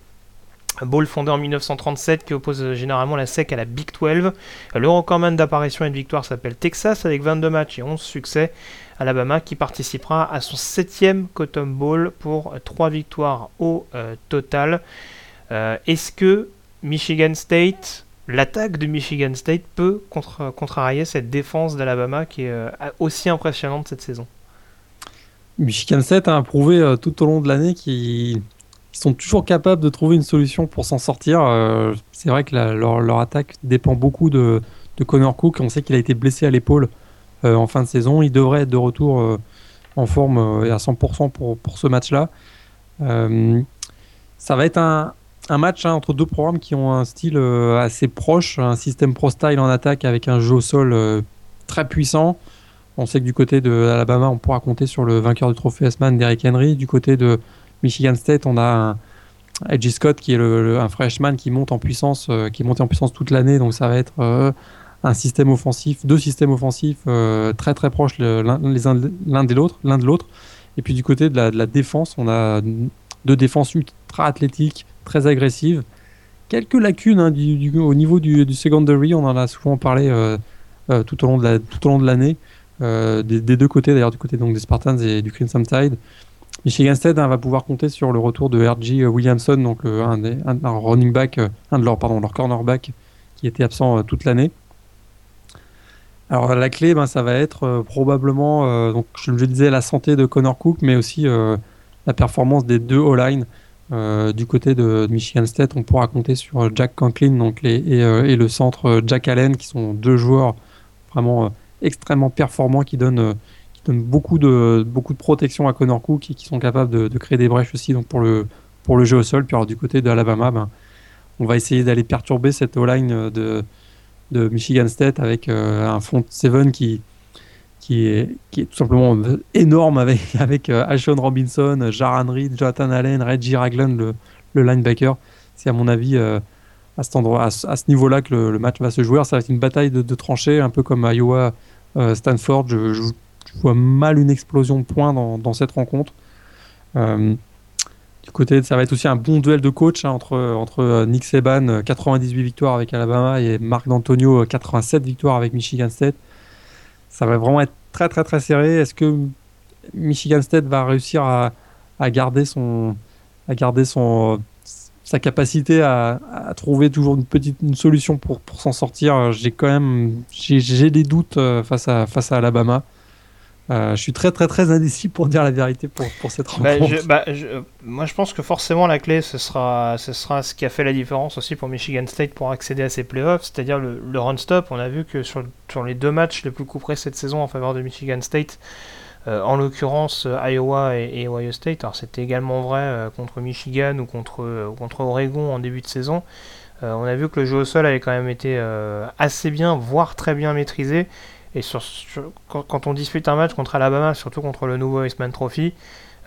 Bowl fondé en 1937 qui oppose généralement la SEC à la Big 12. Le recordman d'apparition et de victoire s'appelle Texas avec 22 matchs et 11 succès. Alabama qui participera à son 7 Cotton Bowl pour 3 victoires au euh, total. Euh, est-ce que Michigan State, l'attaque de Michigan State peut contrarier cette défense d'Alabama qui est euh, aussi impressionnante cette saison? Michigan State a prouvé tout au long de l'année qu'il ils sont toujours capables de trouver une solution pour s'en sortir. Euh, c'est vrai que leur, attaque dépend beaucoup de, Connor Cook. On sait qu'il a été blessé à l'épaule euh, en fin de saison. Il devrait être de retour euh, en forme et à 100% pour, ce match-là. ça va être un, match hein, entre deux programmes qui ont un style assez proche, un système pro-style en attaque avec un jeu au sol très puissant. On sait que du côté de Alabama, on pourra compter sur le vainqueur du trophée S-Man, Derrick Henry. Du côté de Michigan State, on a un Edgy Scott qui est un freshman qui monte en puissance, euh, qui est monté en puissance toute l'année, donc ça va être euh, un système offensif, deux systèmes offensifs euh, très très proches l'un de l'autre, l'un de l'autre. Et puis du côté de la, défense, on a deux défenses ultra athlétiques, très agressives. Quelques lacunes hein, au niveau du, secondary, on en a souvent parlé tout au long de l'année. Des, des, deux côtés d'ailleurs, du côté donc des Spartans et du Crimson Tide. Michigan State hein, va pouvoir compter sur le retour de R.J. Williamson, donc un, running back, euh, un de leurs pardon, qui était absent euh, toute l'année. Alors la clé, ben, ça va être euh, probablement, je disais, la santé de Connor Cook, mais aussi la performance des deux O-line. du côté de, Michigan State, on pourra compter sur Jack Conklin et, le centre Jack Allen, qui sont deux joueurs vraiment extrêmement performants qui donnent donne beaucoup de, beaucoup de protection à Connor Cook et qui sont capables de, créer des brèches aussi donc pour, le, pour le jeu au sol. Puis alors, du côté de Alabama, ben, on va essayer d'aller perturber cette O-line de, de Michigan State avec euh, un front 7 qui, qui, est, qui est tout simplement énorme avec, <laughs> avec euh, Ashon Robinson, Jaran Reed, Jonathan Allen, Reggie Ragland, le, le linebacker. C'est à mon avis euh, à, cet endroit, à, ce niveau-là que le, match va se jouer. ça va être une bataille de, tranchées, un peu comme Iowa Stanford. Je, vois mal une explosion de points dans, cette rencontre. du côté, ça va être aussi un bon duel de coach hein, entre, entre Nick Saban, 98 victoires avec Alabama, et Marc D'Antonio, 87 victoires avec Michigan State. Ça va vraiment être très très très serré. Est-ce que Michigan State va réussir à, garder son à garder son sa capacité à, trouver toujours une petite une solution pour, pour s'en sortir? J'ai quand même j'ai des doutes euh, face à face à Alabama euh, je suis très très très indécis pour dire la vérité pour, pour cette bah, rencontre. Bah, moi je pense que forcément la clé ce sera, ce sera ce qui a fait la différence aussi pour Michigan State pour accéder à ces playoffs, c'est-à-dire le, le run-stop. On a vu que sur, sur, les deux matchs les plus couperés cette saison en faveur de Michigan State, euh, en l'occurrence euh, Iowa et, Ohio State, alors c'était également vrai contre Michigan ou contre, contre Oregon en début de saison, on a vu que le jeu au sol avait quand même été assez bien, voire très bien maîtrisé. Et quand, on dispute un match contre Alabama, surtout contre le nouveau Iceman Trophy,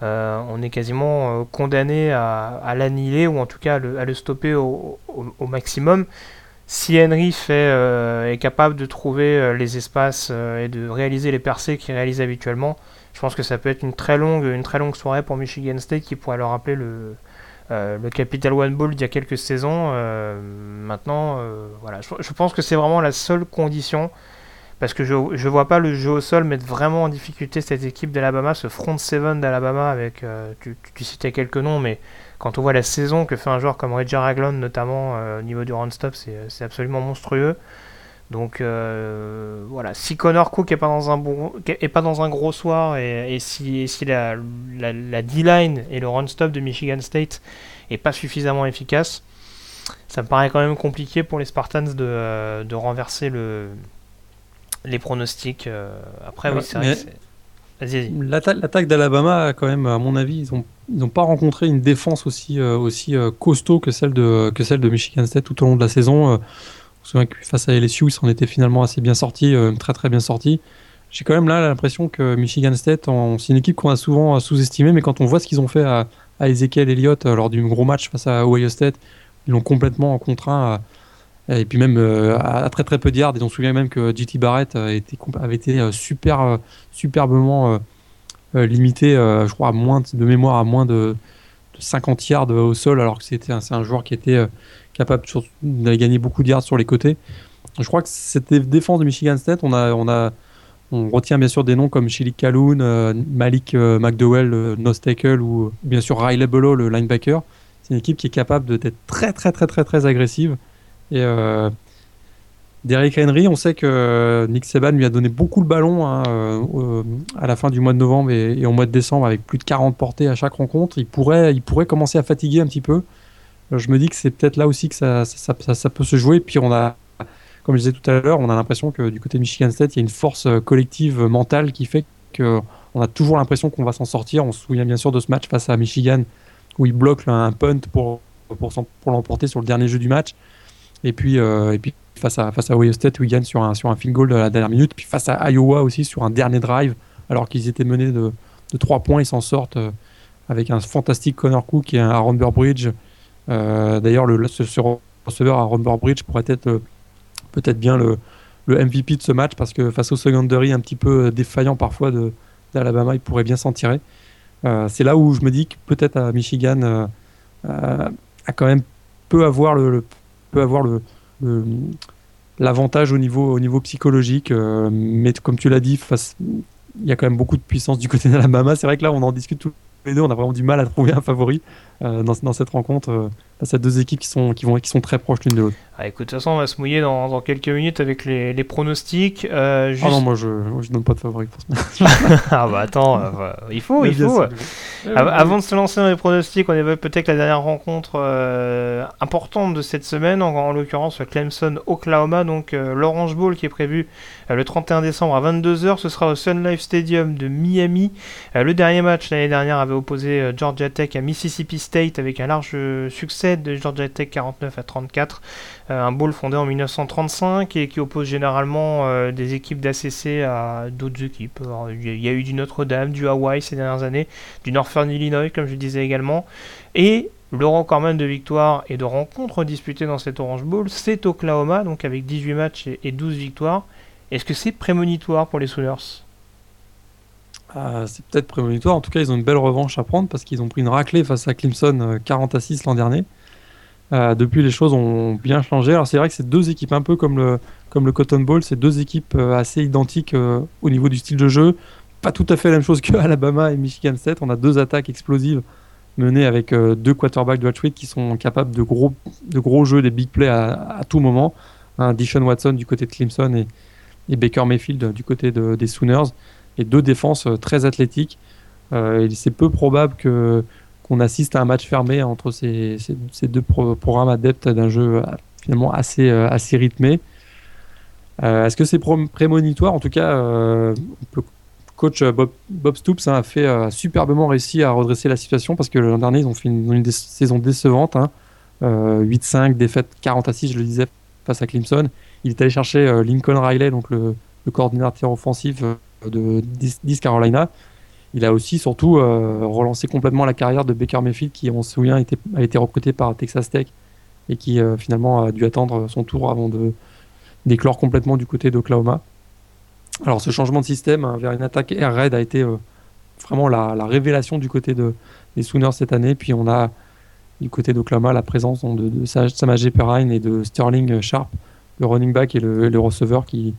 euh, on est quasiment euh, condamné à, l'annihiler ou en tout cas à le, stopper au, maximum. Si Henry euh, est capable de trouver les espaces et de réaliser les percées qu'il réalise habituellement, je pense que ça peut être une très longue, une très longue soirée pour Michigan State qui pourrait leur rappeler le, Capital One Bowl d'il y a quelques saisons. maintenant, voilà, je, pense que c'est vraiment la seule condition parce que je ne vois pas le jeu au sol mettre vraiment en difficulté cette équipe d'Alabama, ce front seven d'Alabama avec, euh, tu, citais quelques noms, mais quand on voit la saison que fait un joueur comme Reggie Ragland notamment euh, au niveau du run-stop, c'est absolument monstrueux. Donc euh, voilà, si Connor Cook est pas dans un bon, est pas dans un gros soir et, si, si la, la, D-line et le run-stop de Michigan State est pas suffisamment efficace, ça me paraît quand même compliqué pour les Spartans de, de renverser le, les pronostics. Euh, après, oui, c'est vrai. Vas-y, L'attaque d'Alabama, quand même, à mon avis, ils n'ont ils ont pas rencontré une défense aussi, euh, aussi euh, costaud que celle, de, que celle de Michigan State tout au long de la saison. on se souvient que face à LSU, ils s'en étaient finalement assez bien sortis, très très bien sortis. J'ai quand même là l'impression que Michigan State, c'est une équipe qu'on a souvent sous-estimée, mais quand on voit ce qu'ils ont fait à, à Ezekiel Elliott lors du gros match face à Ohio State, ils l'ont complètement contraint à, et puis même euh, à très très peu de yards. Et on se souvient même que JT Barrett euh, avait été euh, super, superbement limité, je crois, à moins de, mémoire à moins de, 50 yards au sol, alors que c'était un, un joueur qui était capable d'aller gagner beaucoup de yards sur les côtés. Je crois que cette défense de Michigan State, on a, on a, on retient bien sûr des noms comme Chili Kaloun, Malik McDowell, nose tackle, ou bien sûr Riley Bello, le linebacker. C'est une équipe qui est capable d'être très très très très très agressive et euh, Derrick Henry, on sait que Nick Saban lui a donné beaucoup le ballon hein, euh, à la fin du mois de novembre et, au mois de décembre avec plus de 40 portées à chaque rencontre. Il pourrait, il pourrait commencer à fatiguer un petit peu. Euh, je me dis que c'est peut-être là aussi que ça, peut se jouer. Puis on a, comme je disais tout à l'heure, on a l'impression que du côté de Michigan State, il y a une force collective mentale qui fait qu'on a toujours l'impression qu'on va s'en sortir. On se souvient bien sûr de ce match face à Michigan où il bloque un punt pour, pour l'emporter sur le dernier jeu du match. Et puis, euh, et puis face à, face à Ohio State, où ils gagnent sur un, sur un field goal de la dernière minute. Puis face à Iowa aussi, sur un dernier drive, alors qu'ils étaient menés de, de 3 points, ils s'en sortent euh, avec un fantastique Connor Cook et un Aaron Burbridge. Euh, d'ailleurs, le, ce, receveur Aaron Burbridge pourrait être peut-être bien le, le, MVP de ce match parce que face au secondary un petit peu défaillant parfois d'Alabama, il pourrait bien s'en tirer. c'est là où je me dis que peut-être à Michigan a quand même peut avoir le, peut avoir le, l'avantage au niveau, au niveau psychologique. Euh, mais comme tu l'as dit, il y a quand même beaucoup de puissance du côté d'Alabama. C'est vrai que là, on en discute tous les deux. On a vraiment du mal à trouver un favori euh, dans, dans, cette rencontre. Face à deux équipes qui sont, qui vont, qui sont très proches l'une de l'autre. Ah, écoute, de toute façon, on va se mouiller dans, dans quelques minutes avec les, les pronostics. Euh, juste... Ah non, moi je, ne donne pas de favori pour ce <laughs> ah bah attends, euh, il faut, il faut. Avant de se lancer dans les pronostics, on évoque peut-être la dernière rencontre euh, importante de cette semaine, en, en l'occurrence Clemson Oklahoma, donc l'Orange Bowl qui est prévu le 31 décembre à 22h. Ce sera au Sun Life Stadium de Miami. le dernier match l'année dernière avait opposé Georgia Tech à Mississippi State avec un large succès de Georgia Tech 49 à 34. Euh, un bowl fondé en 1935 et qui oppose généralement euh, des équipes d'ACC à d'autres équipes. il y a eu du Notre-Dame, du Hawaii ces dernières années, du Northern Illinois, comme je disais également. Et le record même de victoires et de rencontres disputées dans cet Orange Bowl, c'est Oklahoma, donc avec 18 matchs et 12 victoires. Est-ce que c'est prémonitoire pour les Sooners? Ah, C'est peut-être prémonitoire. En tout cas, ils ont une belle revanche à prendre parce qu'ils ont pris une raclée face à Clemson 40 euh, à 6 l'an dernier. Euh, depuis, les choses ont bien changé. Alors, c'est vrai que c'est deux équipes un peu comme le, comme le Cotton Bowl. C'est deux équipes euh, assez identiques au niveau du style de jeu. Pas tout à fait la même chose <laughs> que Alabama et Michigan State. On a deux attaques explosives menées avec deux quarterbacks de Hatchwick qui sont capables de gros, de gros jeux, des big plays à, tout moment. Un Dishon Watson du côté de Clemson et, et Baker Mayfield du côté des Sooners, et deux défenses euh, très athlétiques. Euh, c'est peu probable que qu'on assiste à un match fermé entre ces, deux programmes adeptes d'un jeu euh, finalement assez, assez rythmé. Est-ce que c'est prémonitoire? En tout cas, le coach Bob, Stoops hein, a fait superbement réussi à redresser la situation parce que l'an dernier, ils ont fait une, saison décevante. Hein, 8-5, défaite 40 à 6, je le disais, face à Clemson. Il est allé chercher euh, Lincoln Riley, donc le, coordinateur offensif euh, de 10, Carolina. Il a aussi surtout euh, relancé complètement la carrière de Baker Mayfield, qui, on se souvient, a été recruté par Texas Tech et qui finalement a dû attendre son tour avant de d'éclore complètement du côté d'Oklahoma. Alors ce changement de système hein, vers une attaque air raid a été vraiment la, révélation du côté de, des Sooners cette année. Puis on a du côté d'Oklahoma la présence de, de Samaje Perrine et de Sterling Sharp le running back et le, receveur qui,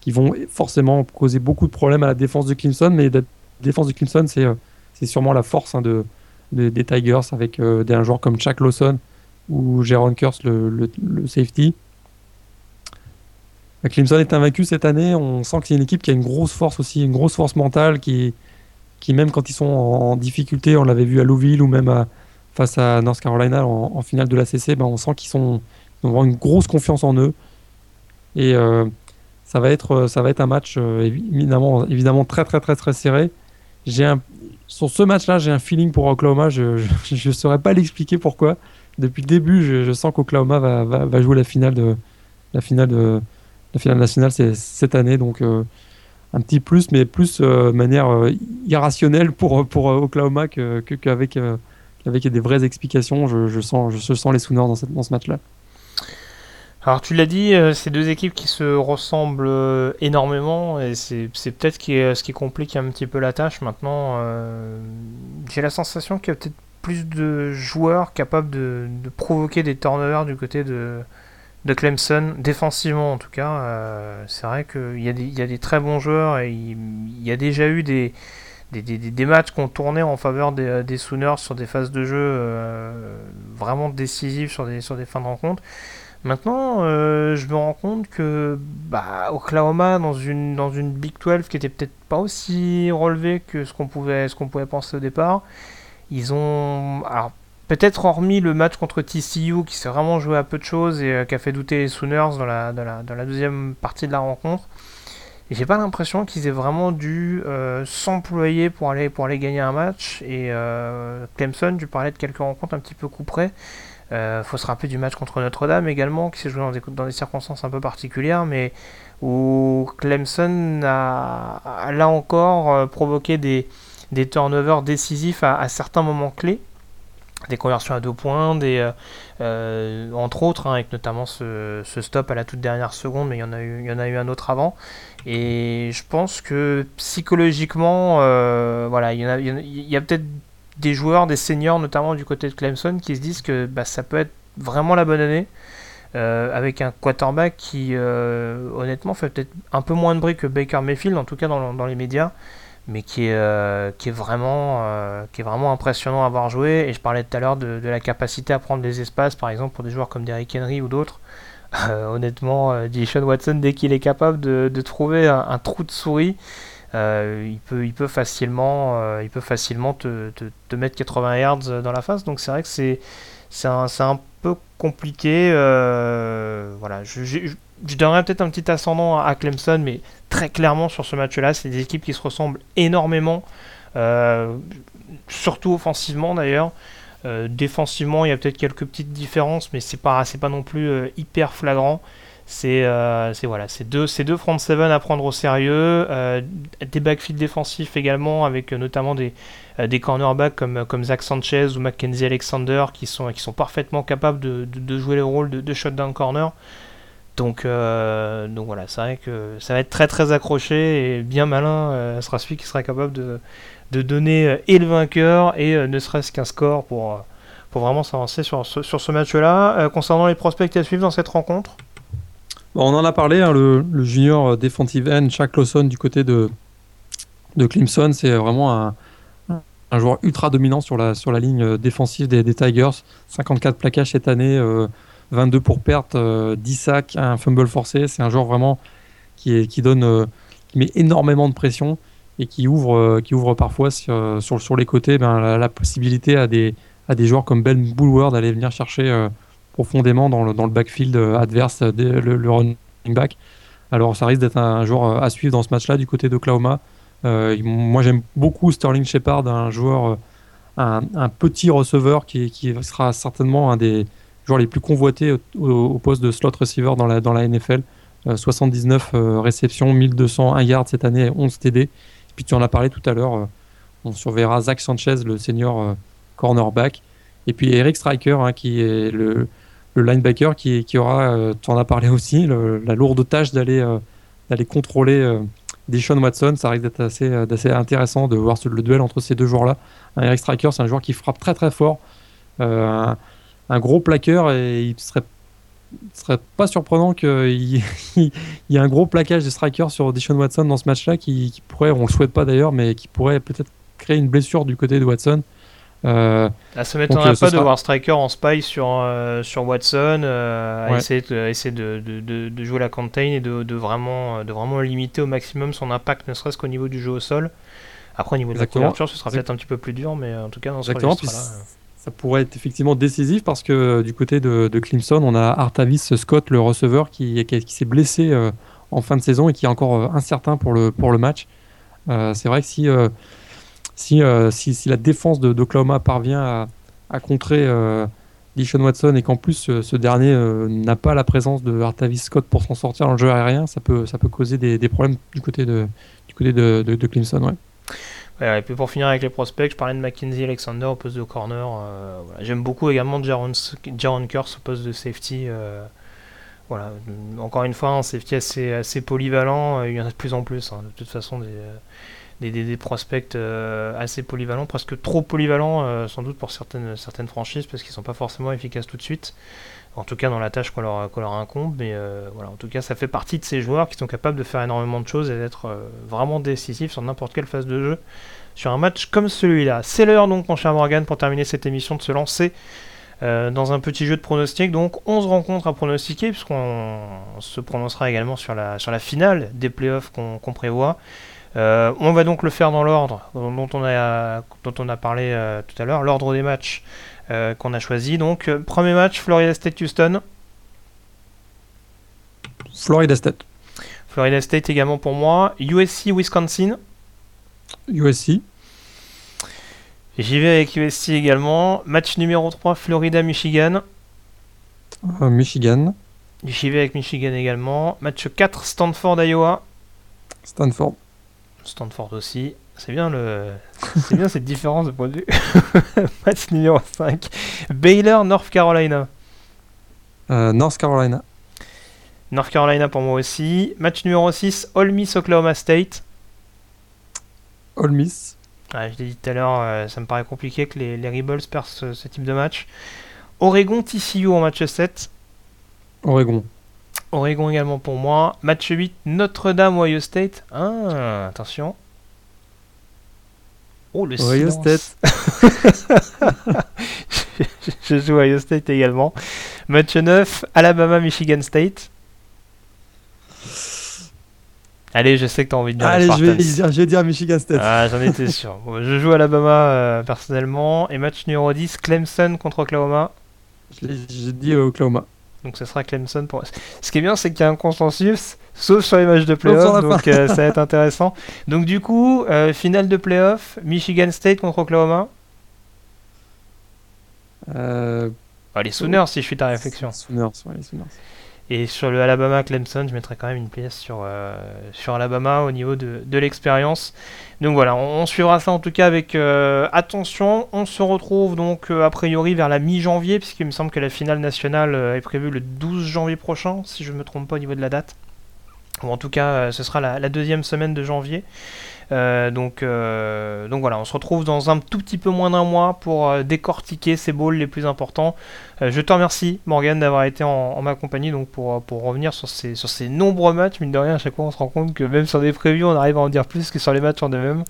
qui vont forcément causer beaucoup de problèmes à la défense de Clemson. Mais défense de Clemson, c'est euh, c'est sûrement la force hein, de, des Tigers avec euh, des joueurs comme Chuck Lawson ou Jaron Curse, le, le, safety. Clemson est invaincu cette année. On sent que c'est une équipe qui a une grosse force aussi, une grosse force mentale qui, qui même quand ils sont en, difficulté, on l'avait vu à Louisville ou même face à North Carolina en, finale de la CC, ben on sent qu'ils ont une grosse confiance en eux. Et euh, ça, va être, ça va être un match euh, évidemment, évidemment très très très très serré. J'ai sur ce match-là, j'ai un feeling pour Oklahoma. Je ne saurais pas l'expliquer pourquoi. Depuis le début, je, sens qu'Oklahoma va, jouer la finale de la finale nationale cette année. Donc euh, un petit plus, mais plus de manière irrationnelle pour, pour Oklahoma qu'avec des vraies explications. Je, sens, les Sooners dans ce match-là. Alors tu l'as dit, euh, c'est deux équipes qui se ressemblent euh, énormément et c'est peut-être ce qui complique un petit peu la tâche. Maintenant, euh, j'ai la sensation qu'il y a peut-être plus de joueurs capables de, provoquer des turnovers du côté de, Clemson, défensivement en tout cas. c'est vrai qu'il y, a des très bons joueurs et il, y a déjà eu des, matchs qui ont tourné en faveur des, Sooners sur des phases de jeu vraiment décisives sur des fins de rencontre. Maintenant, euh, je me rends compte que bah, Oklahoma, dans une, dans une Big 12 qui était peut-être pas aussi relevée que ce qu'on pouvait, pouvait penser au départ, ils ont. Alors, peut-être hormis le match contre TCU qui s'est vraiment joué à peu de choses et euh, qui a fait douter les Sooners dans la, dans la, dans la deuxième partie de la rencontre. J'ai pas l'impression qu'ils aient vraiment dû euh, s'employer pour aller, pour aller gagner un match. Et Clemson, tu parlais de quelques rencontres un petit peu coup. Il euh, faut se rappeler du match contre Notre-Dame également, qui s'est joué dans des, circonstances un peu particulières, mais où Clemson a, là encore euh, provoqué des, turnovers décisifs à, certains moments clés des conversions à deux points, euh, entre autres, hein, avec notamment ce, stop à la toute dernière seconde, mais il y en a eu, un autre avant. Et je pense que psychologiquement, voilà, il y a peut-être des joueurs, des seniors notamment du côté de Clemson, qui se disent que bah, ça peut être vraiment la bonne année. Euh, avec un quarterback qui euh, honnêtement fait peut-être un peu moins de bruit que Baker Mayfield, en tout cas dans, les médias, mais qui est, euh, vraiment, impressionnant à voir jouer. Et je parlais tout à l'heure de, la capacité à prendre des espaces, par exemple pour des joueurs comme Derrick Henry ou d'autres. honnêtement, Jason Watson, dès qu'il est capable de, trouver un, trou de souris, il, peut, il, peut facilement, euh, il peut facilement te, mettre 80 yards dans la face. Donc c'est vrai que c'est, un, peu compliqué. Euh, voilà, je, je, donnerais peut-être un petit ascendant à Clemson, mais très clairement sur ce match-là, c'est des équipes qui se ressemblent énormément, surtout offensivement d'ailleurs. défensivement, il y a peut-être quelques petites différences, mais c'est pas, pas non plus hyper flagrant C'est voilà, c'est deux, deux front seven à prendre au sérieux, des backfields défensifs également, avec notamment des, des cornerbacks comme, Zach Sanchez ou Mackenzie Alexander qui sont, qui sont parfaitement capables de, jouer le rôle de, shutdown corner. Donc, voilà, c'est vrai que ça va être très très accroché et bien malin sera celui qui sera capable de, de donner et le vainqueur et ne serait-ce qu'un score pour pour vraiment s'avancer sur, sur, ce match-là. Euh, concernant les prospects à suivre dans cette rencontre On en a parlé, hein, le, junior defensive end, Shaq Lawson du côté de, de Clemson, c'est vraiment un, un, joueur ultra dominant sur la, sur la ligne défensive des, Tigers. 54 plaquages cette année, 22 euh, pour perte, 10 euh, sacs, un fumble forcé. C'est un joueur vraiment qui, qui donne, qui met énormément de pression et qui ouvre, qui ouvre parfois sur, sur, les côtés ben, la possibilité à des à des joueurs comme Ben Bullward d'aller venir chercher euh, profondément dans le, dans le backfield euh, adverse euh, le, running back. Alors ça risque d'être un, joueur à suivre dans ce match-là du côté d'Oklahoma. moi j'aime beaucoup Sterling Shepard, un joueur, un, petit receveur qui, qui, sera certainement un des joueurs les plus convoités au, poste de slot receiver dans la, dans la NFL. 79 réceptions, 1201 yards cette année, 11 TD. Puis tu en as parlé tout à l'heure, on surveillera Zach Sanchez, le senior cornerback. Et puis Eric Striker, hein, qui est le, linebacker qui, aura, euh, tu en as parlé aussi, la lourde tâche d'aller euh, d'aller contrôler euh, Deshaun Watson. Ça risque d'être assez, assez intéressant de voir le duel entre ces deux joueurs-là. Eric Striker, c'est un joueur qui frappe très très fort. Un, gros plaqueur et il serait serait pas surprenant qu'il <laughs> y, ait un gros plaquage de striker sur Deshaun Watson dans ce match-là qui, qui, pourrait, on le souhaite pas d'ailleurs, mais qui pourrait peut-être créer une blessure du côté de Watson. Euh, ah, ça m'étonnerait euh, pas de voir Striker en spy sur, euh, sur Watson, euh, essayer, de, essayer de, de, de, jouer la contain et de, vraiment, de vraiment limiter au maximum son impact, ne serait-ce qu'au niveau du jeu au sol. Après, au niveau de la couverture, ce sera peut-être un petit peu plus dur, mais en tout cas, dans ce là ça pourrait être effectivement décisif parce que du côté de, de Clemson, on a Artavis Scott, le receveur, qui, qui, qui s'est blessé en fin de saison et qui est encore incertain pour le, pour le match. c'est vrai que si euh, si, la défense d'Oklahoma parvient à, contrer euh, Watson et qu'en plus euh, ce dernier n'a pas la présence de Artavis Scott pour s'en sortir dans le jeu aérien, ça peut, causer des, problèmes du côté de, de, de, Clemson. Et puis pour finir avec les prospects, je parlais de Mackenzie Alexander au poste de corner. J'aime beaucoup également Jaron, Jaron Curse au poste de safety. voilà. Encore une fois, un safety assez, assez polyvalent. Il y en a de plus en plus. Hein. De toute façon, des, des, prospects euh, assez polyvalents, presque trop polyvalents euh, sans doute pour certaines, certaines franchises parce qu'ils sont pas forcément efficaces tout de suite. En tout cas dans la tâche qu'on leur, leur, incombe, mais euh, voilà, en tout cas ça fait partie de ces joueurs qui sont capables de faire énormément de choses et d'être vraiment décisifs sur n'importe quelle phase de jeu sur un match comme celui-là. C'est l'heure donc mon cher Morgan pour terminer cette émission de se lancer dans un petit jeu de pronostics. Donc 11 rencontres à pronostiquer, puisqu'on se prononcera également sur la, sur la finale des playoffs qu'on prévoit. Euh, on va donc le faire dans l'ordre dont on a, dont on a parlé euh, tout à l'heure, l'ordre des matchs euh, qu'on a choisi. Donc, premier match, Florida State-Houston. Florida State. Florida State également pour moi. USC-Wisconsin. USC. J'y vais avec USC également. Match numéro 3, Florida-Michigan. Michigan. J'y vais avec Michigan également. Match 4, Stanford-Iowa. Stanford. Stanford aussi. C'est bien, le... <laughs> c'est bien cette différence de point de vue. <laughs> Match numéro 5. Baylor, North Carolina. Euh, North Carolina. North Carolina pour moi aussi. Match numéro 6. Ole Miss, Oklahoma State. Ole Miss. je l'ai dit tout à l'heure, euh, ça me paraît compliqué que les, les Rebels perdent ce, ce, type de match. Oregon, TCU en match 7. Oregon. Oregon également pour moi. Match 8, Notre-Dame, Ohio State. Ah, attention. Oh, le Ohio State. <laughs> je, joue Ohio State également. Match 9, Alabama, Michigan State. Allez, je sais que tu as envie de dire Allez, je vais, dire, je vais dire Michigan State. Ah, j'en étais <laughs> sûr. je joue Alabama euh, personnellement. Et match numéro 10, Clemson contre Oklahoma. J'ai dit Oklahoma. Donc ce sera Clemson pour. Ce qui est bien, c'est qu'il y a un consensus, sauf sur les matchs de playoff, donc euh, ça va être intéressant. Donc du coup, euh, finale de playoff, Michigan State contre Oklahoma. Euh... Ah, les Sooners, si je suis ta réflexion. Sooners, ouais, les Sooners. Et sur le Alabama Clemson, je mettrais quand même une pièce sur, sur Alabama au niveau de, de l'expérience. Donc voilà, on, suivra ça en tout cas avec attention. On se retrouve donc a priori vers la mi-janvier, puisqu'il me semble que la finale nationale est prévue le 12 janvier prochain, si je ne me trompe pas au niveau de la date. Ou en tout cas, ce sera la deuxième semaine de janvier. Euh, donc, euh, donc voilà, on se retrouve dans un tout petit peu moins d'un mois pour euh, décortiquer ces bowls les plus importants. je te remercie Morgan d'avoir été en, ma compagnie donc pour, revenir sur ces, sur ces nombreux matchs. Mine de rien, à chaque fois on se rend compte que même sur des previews, on arrive à en dire plus que sur les matchs en eux-mêmes.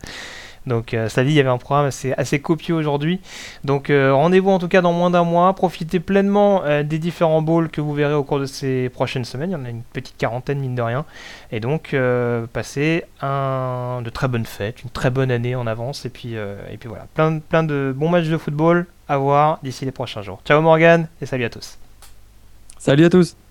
Donc euh, ça dit, il y avait un programme assez, copieux aujourd'hui. Donc euh, rendez-vous en tout cas dans moins d'un mois. Profitez pleinement euh, des différents bowls que vous verrez au cours de ces prochaines semaines. Il y en a une petite quarantaine mine de rien. Et donc passez un, de très bonnes fêtes, une très bonne année en avance. Et puis, et puis voilà, plein, plein de bons matchs de football à voir d'ici les prochains jours. Ciao Morgan et salut à tous. Salut à tous.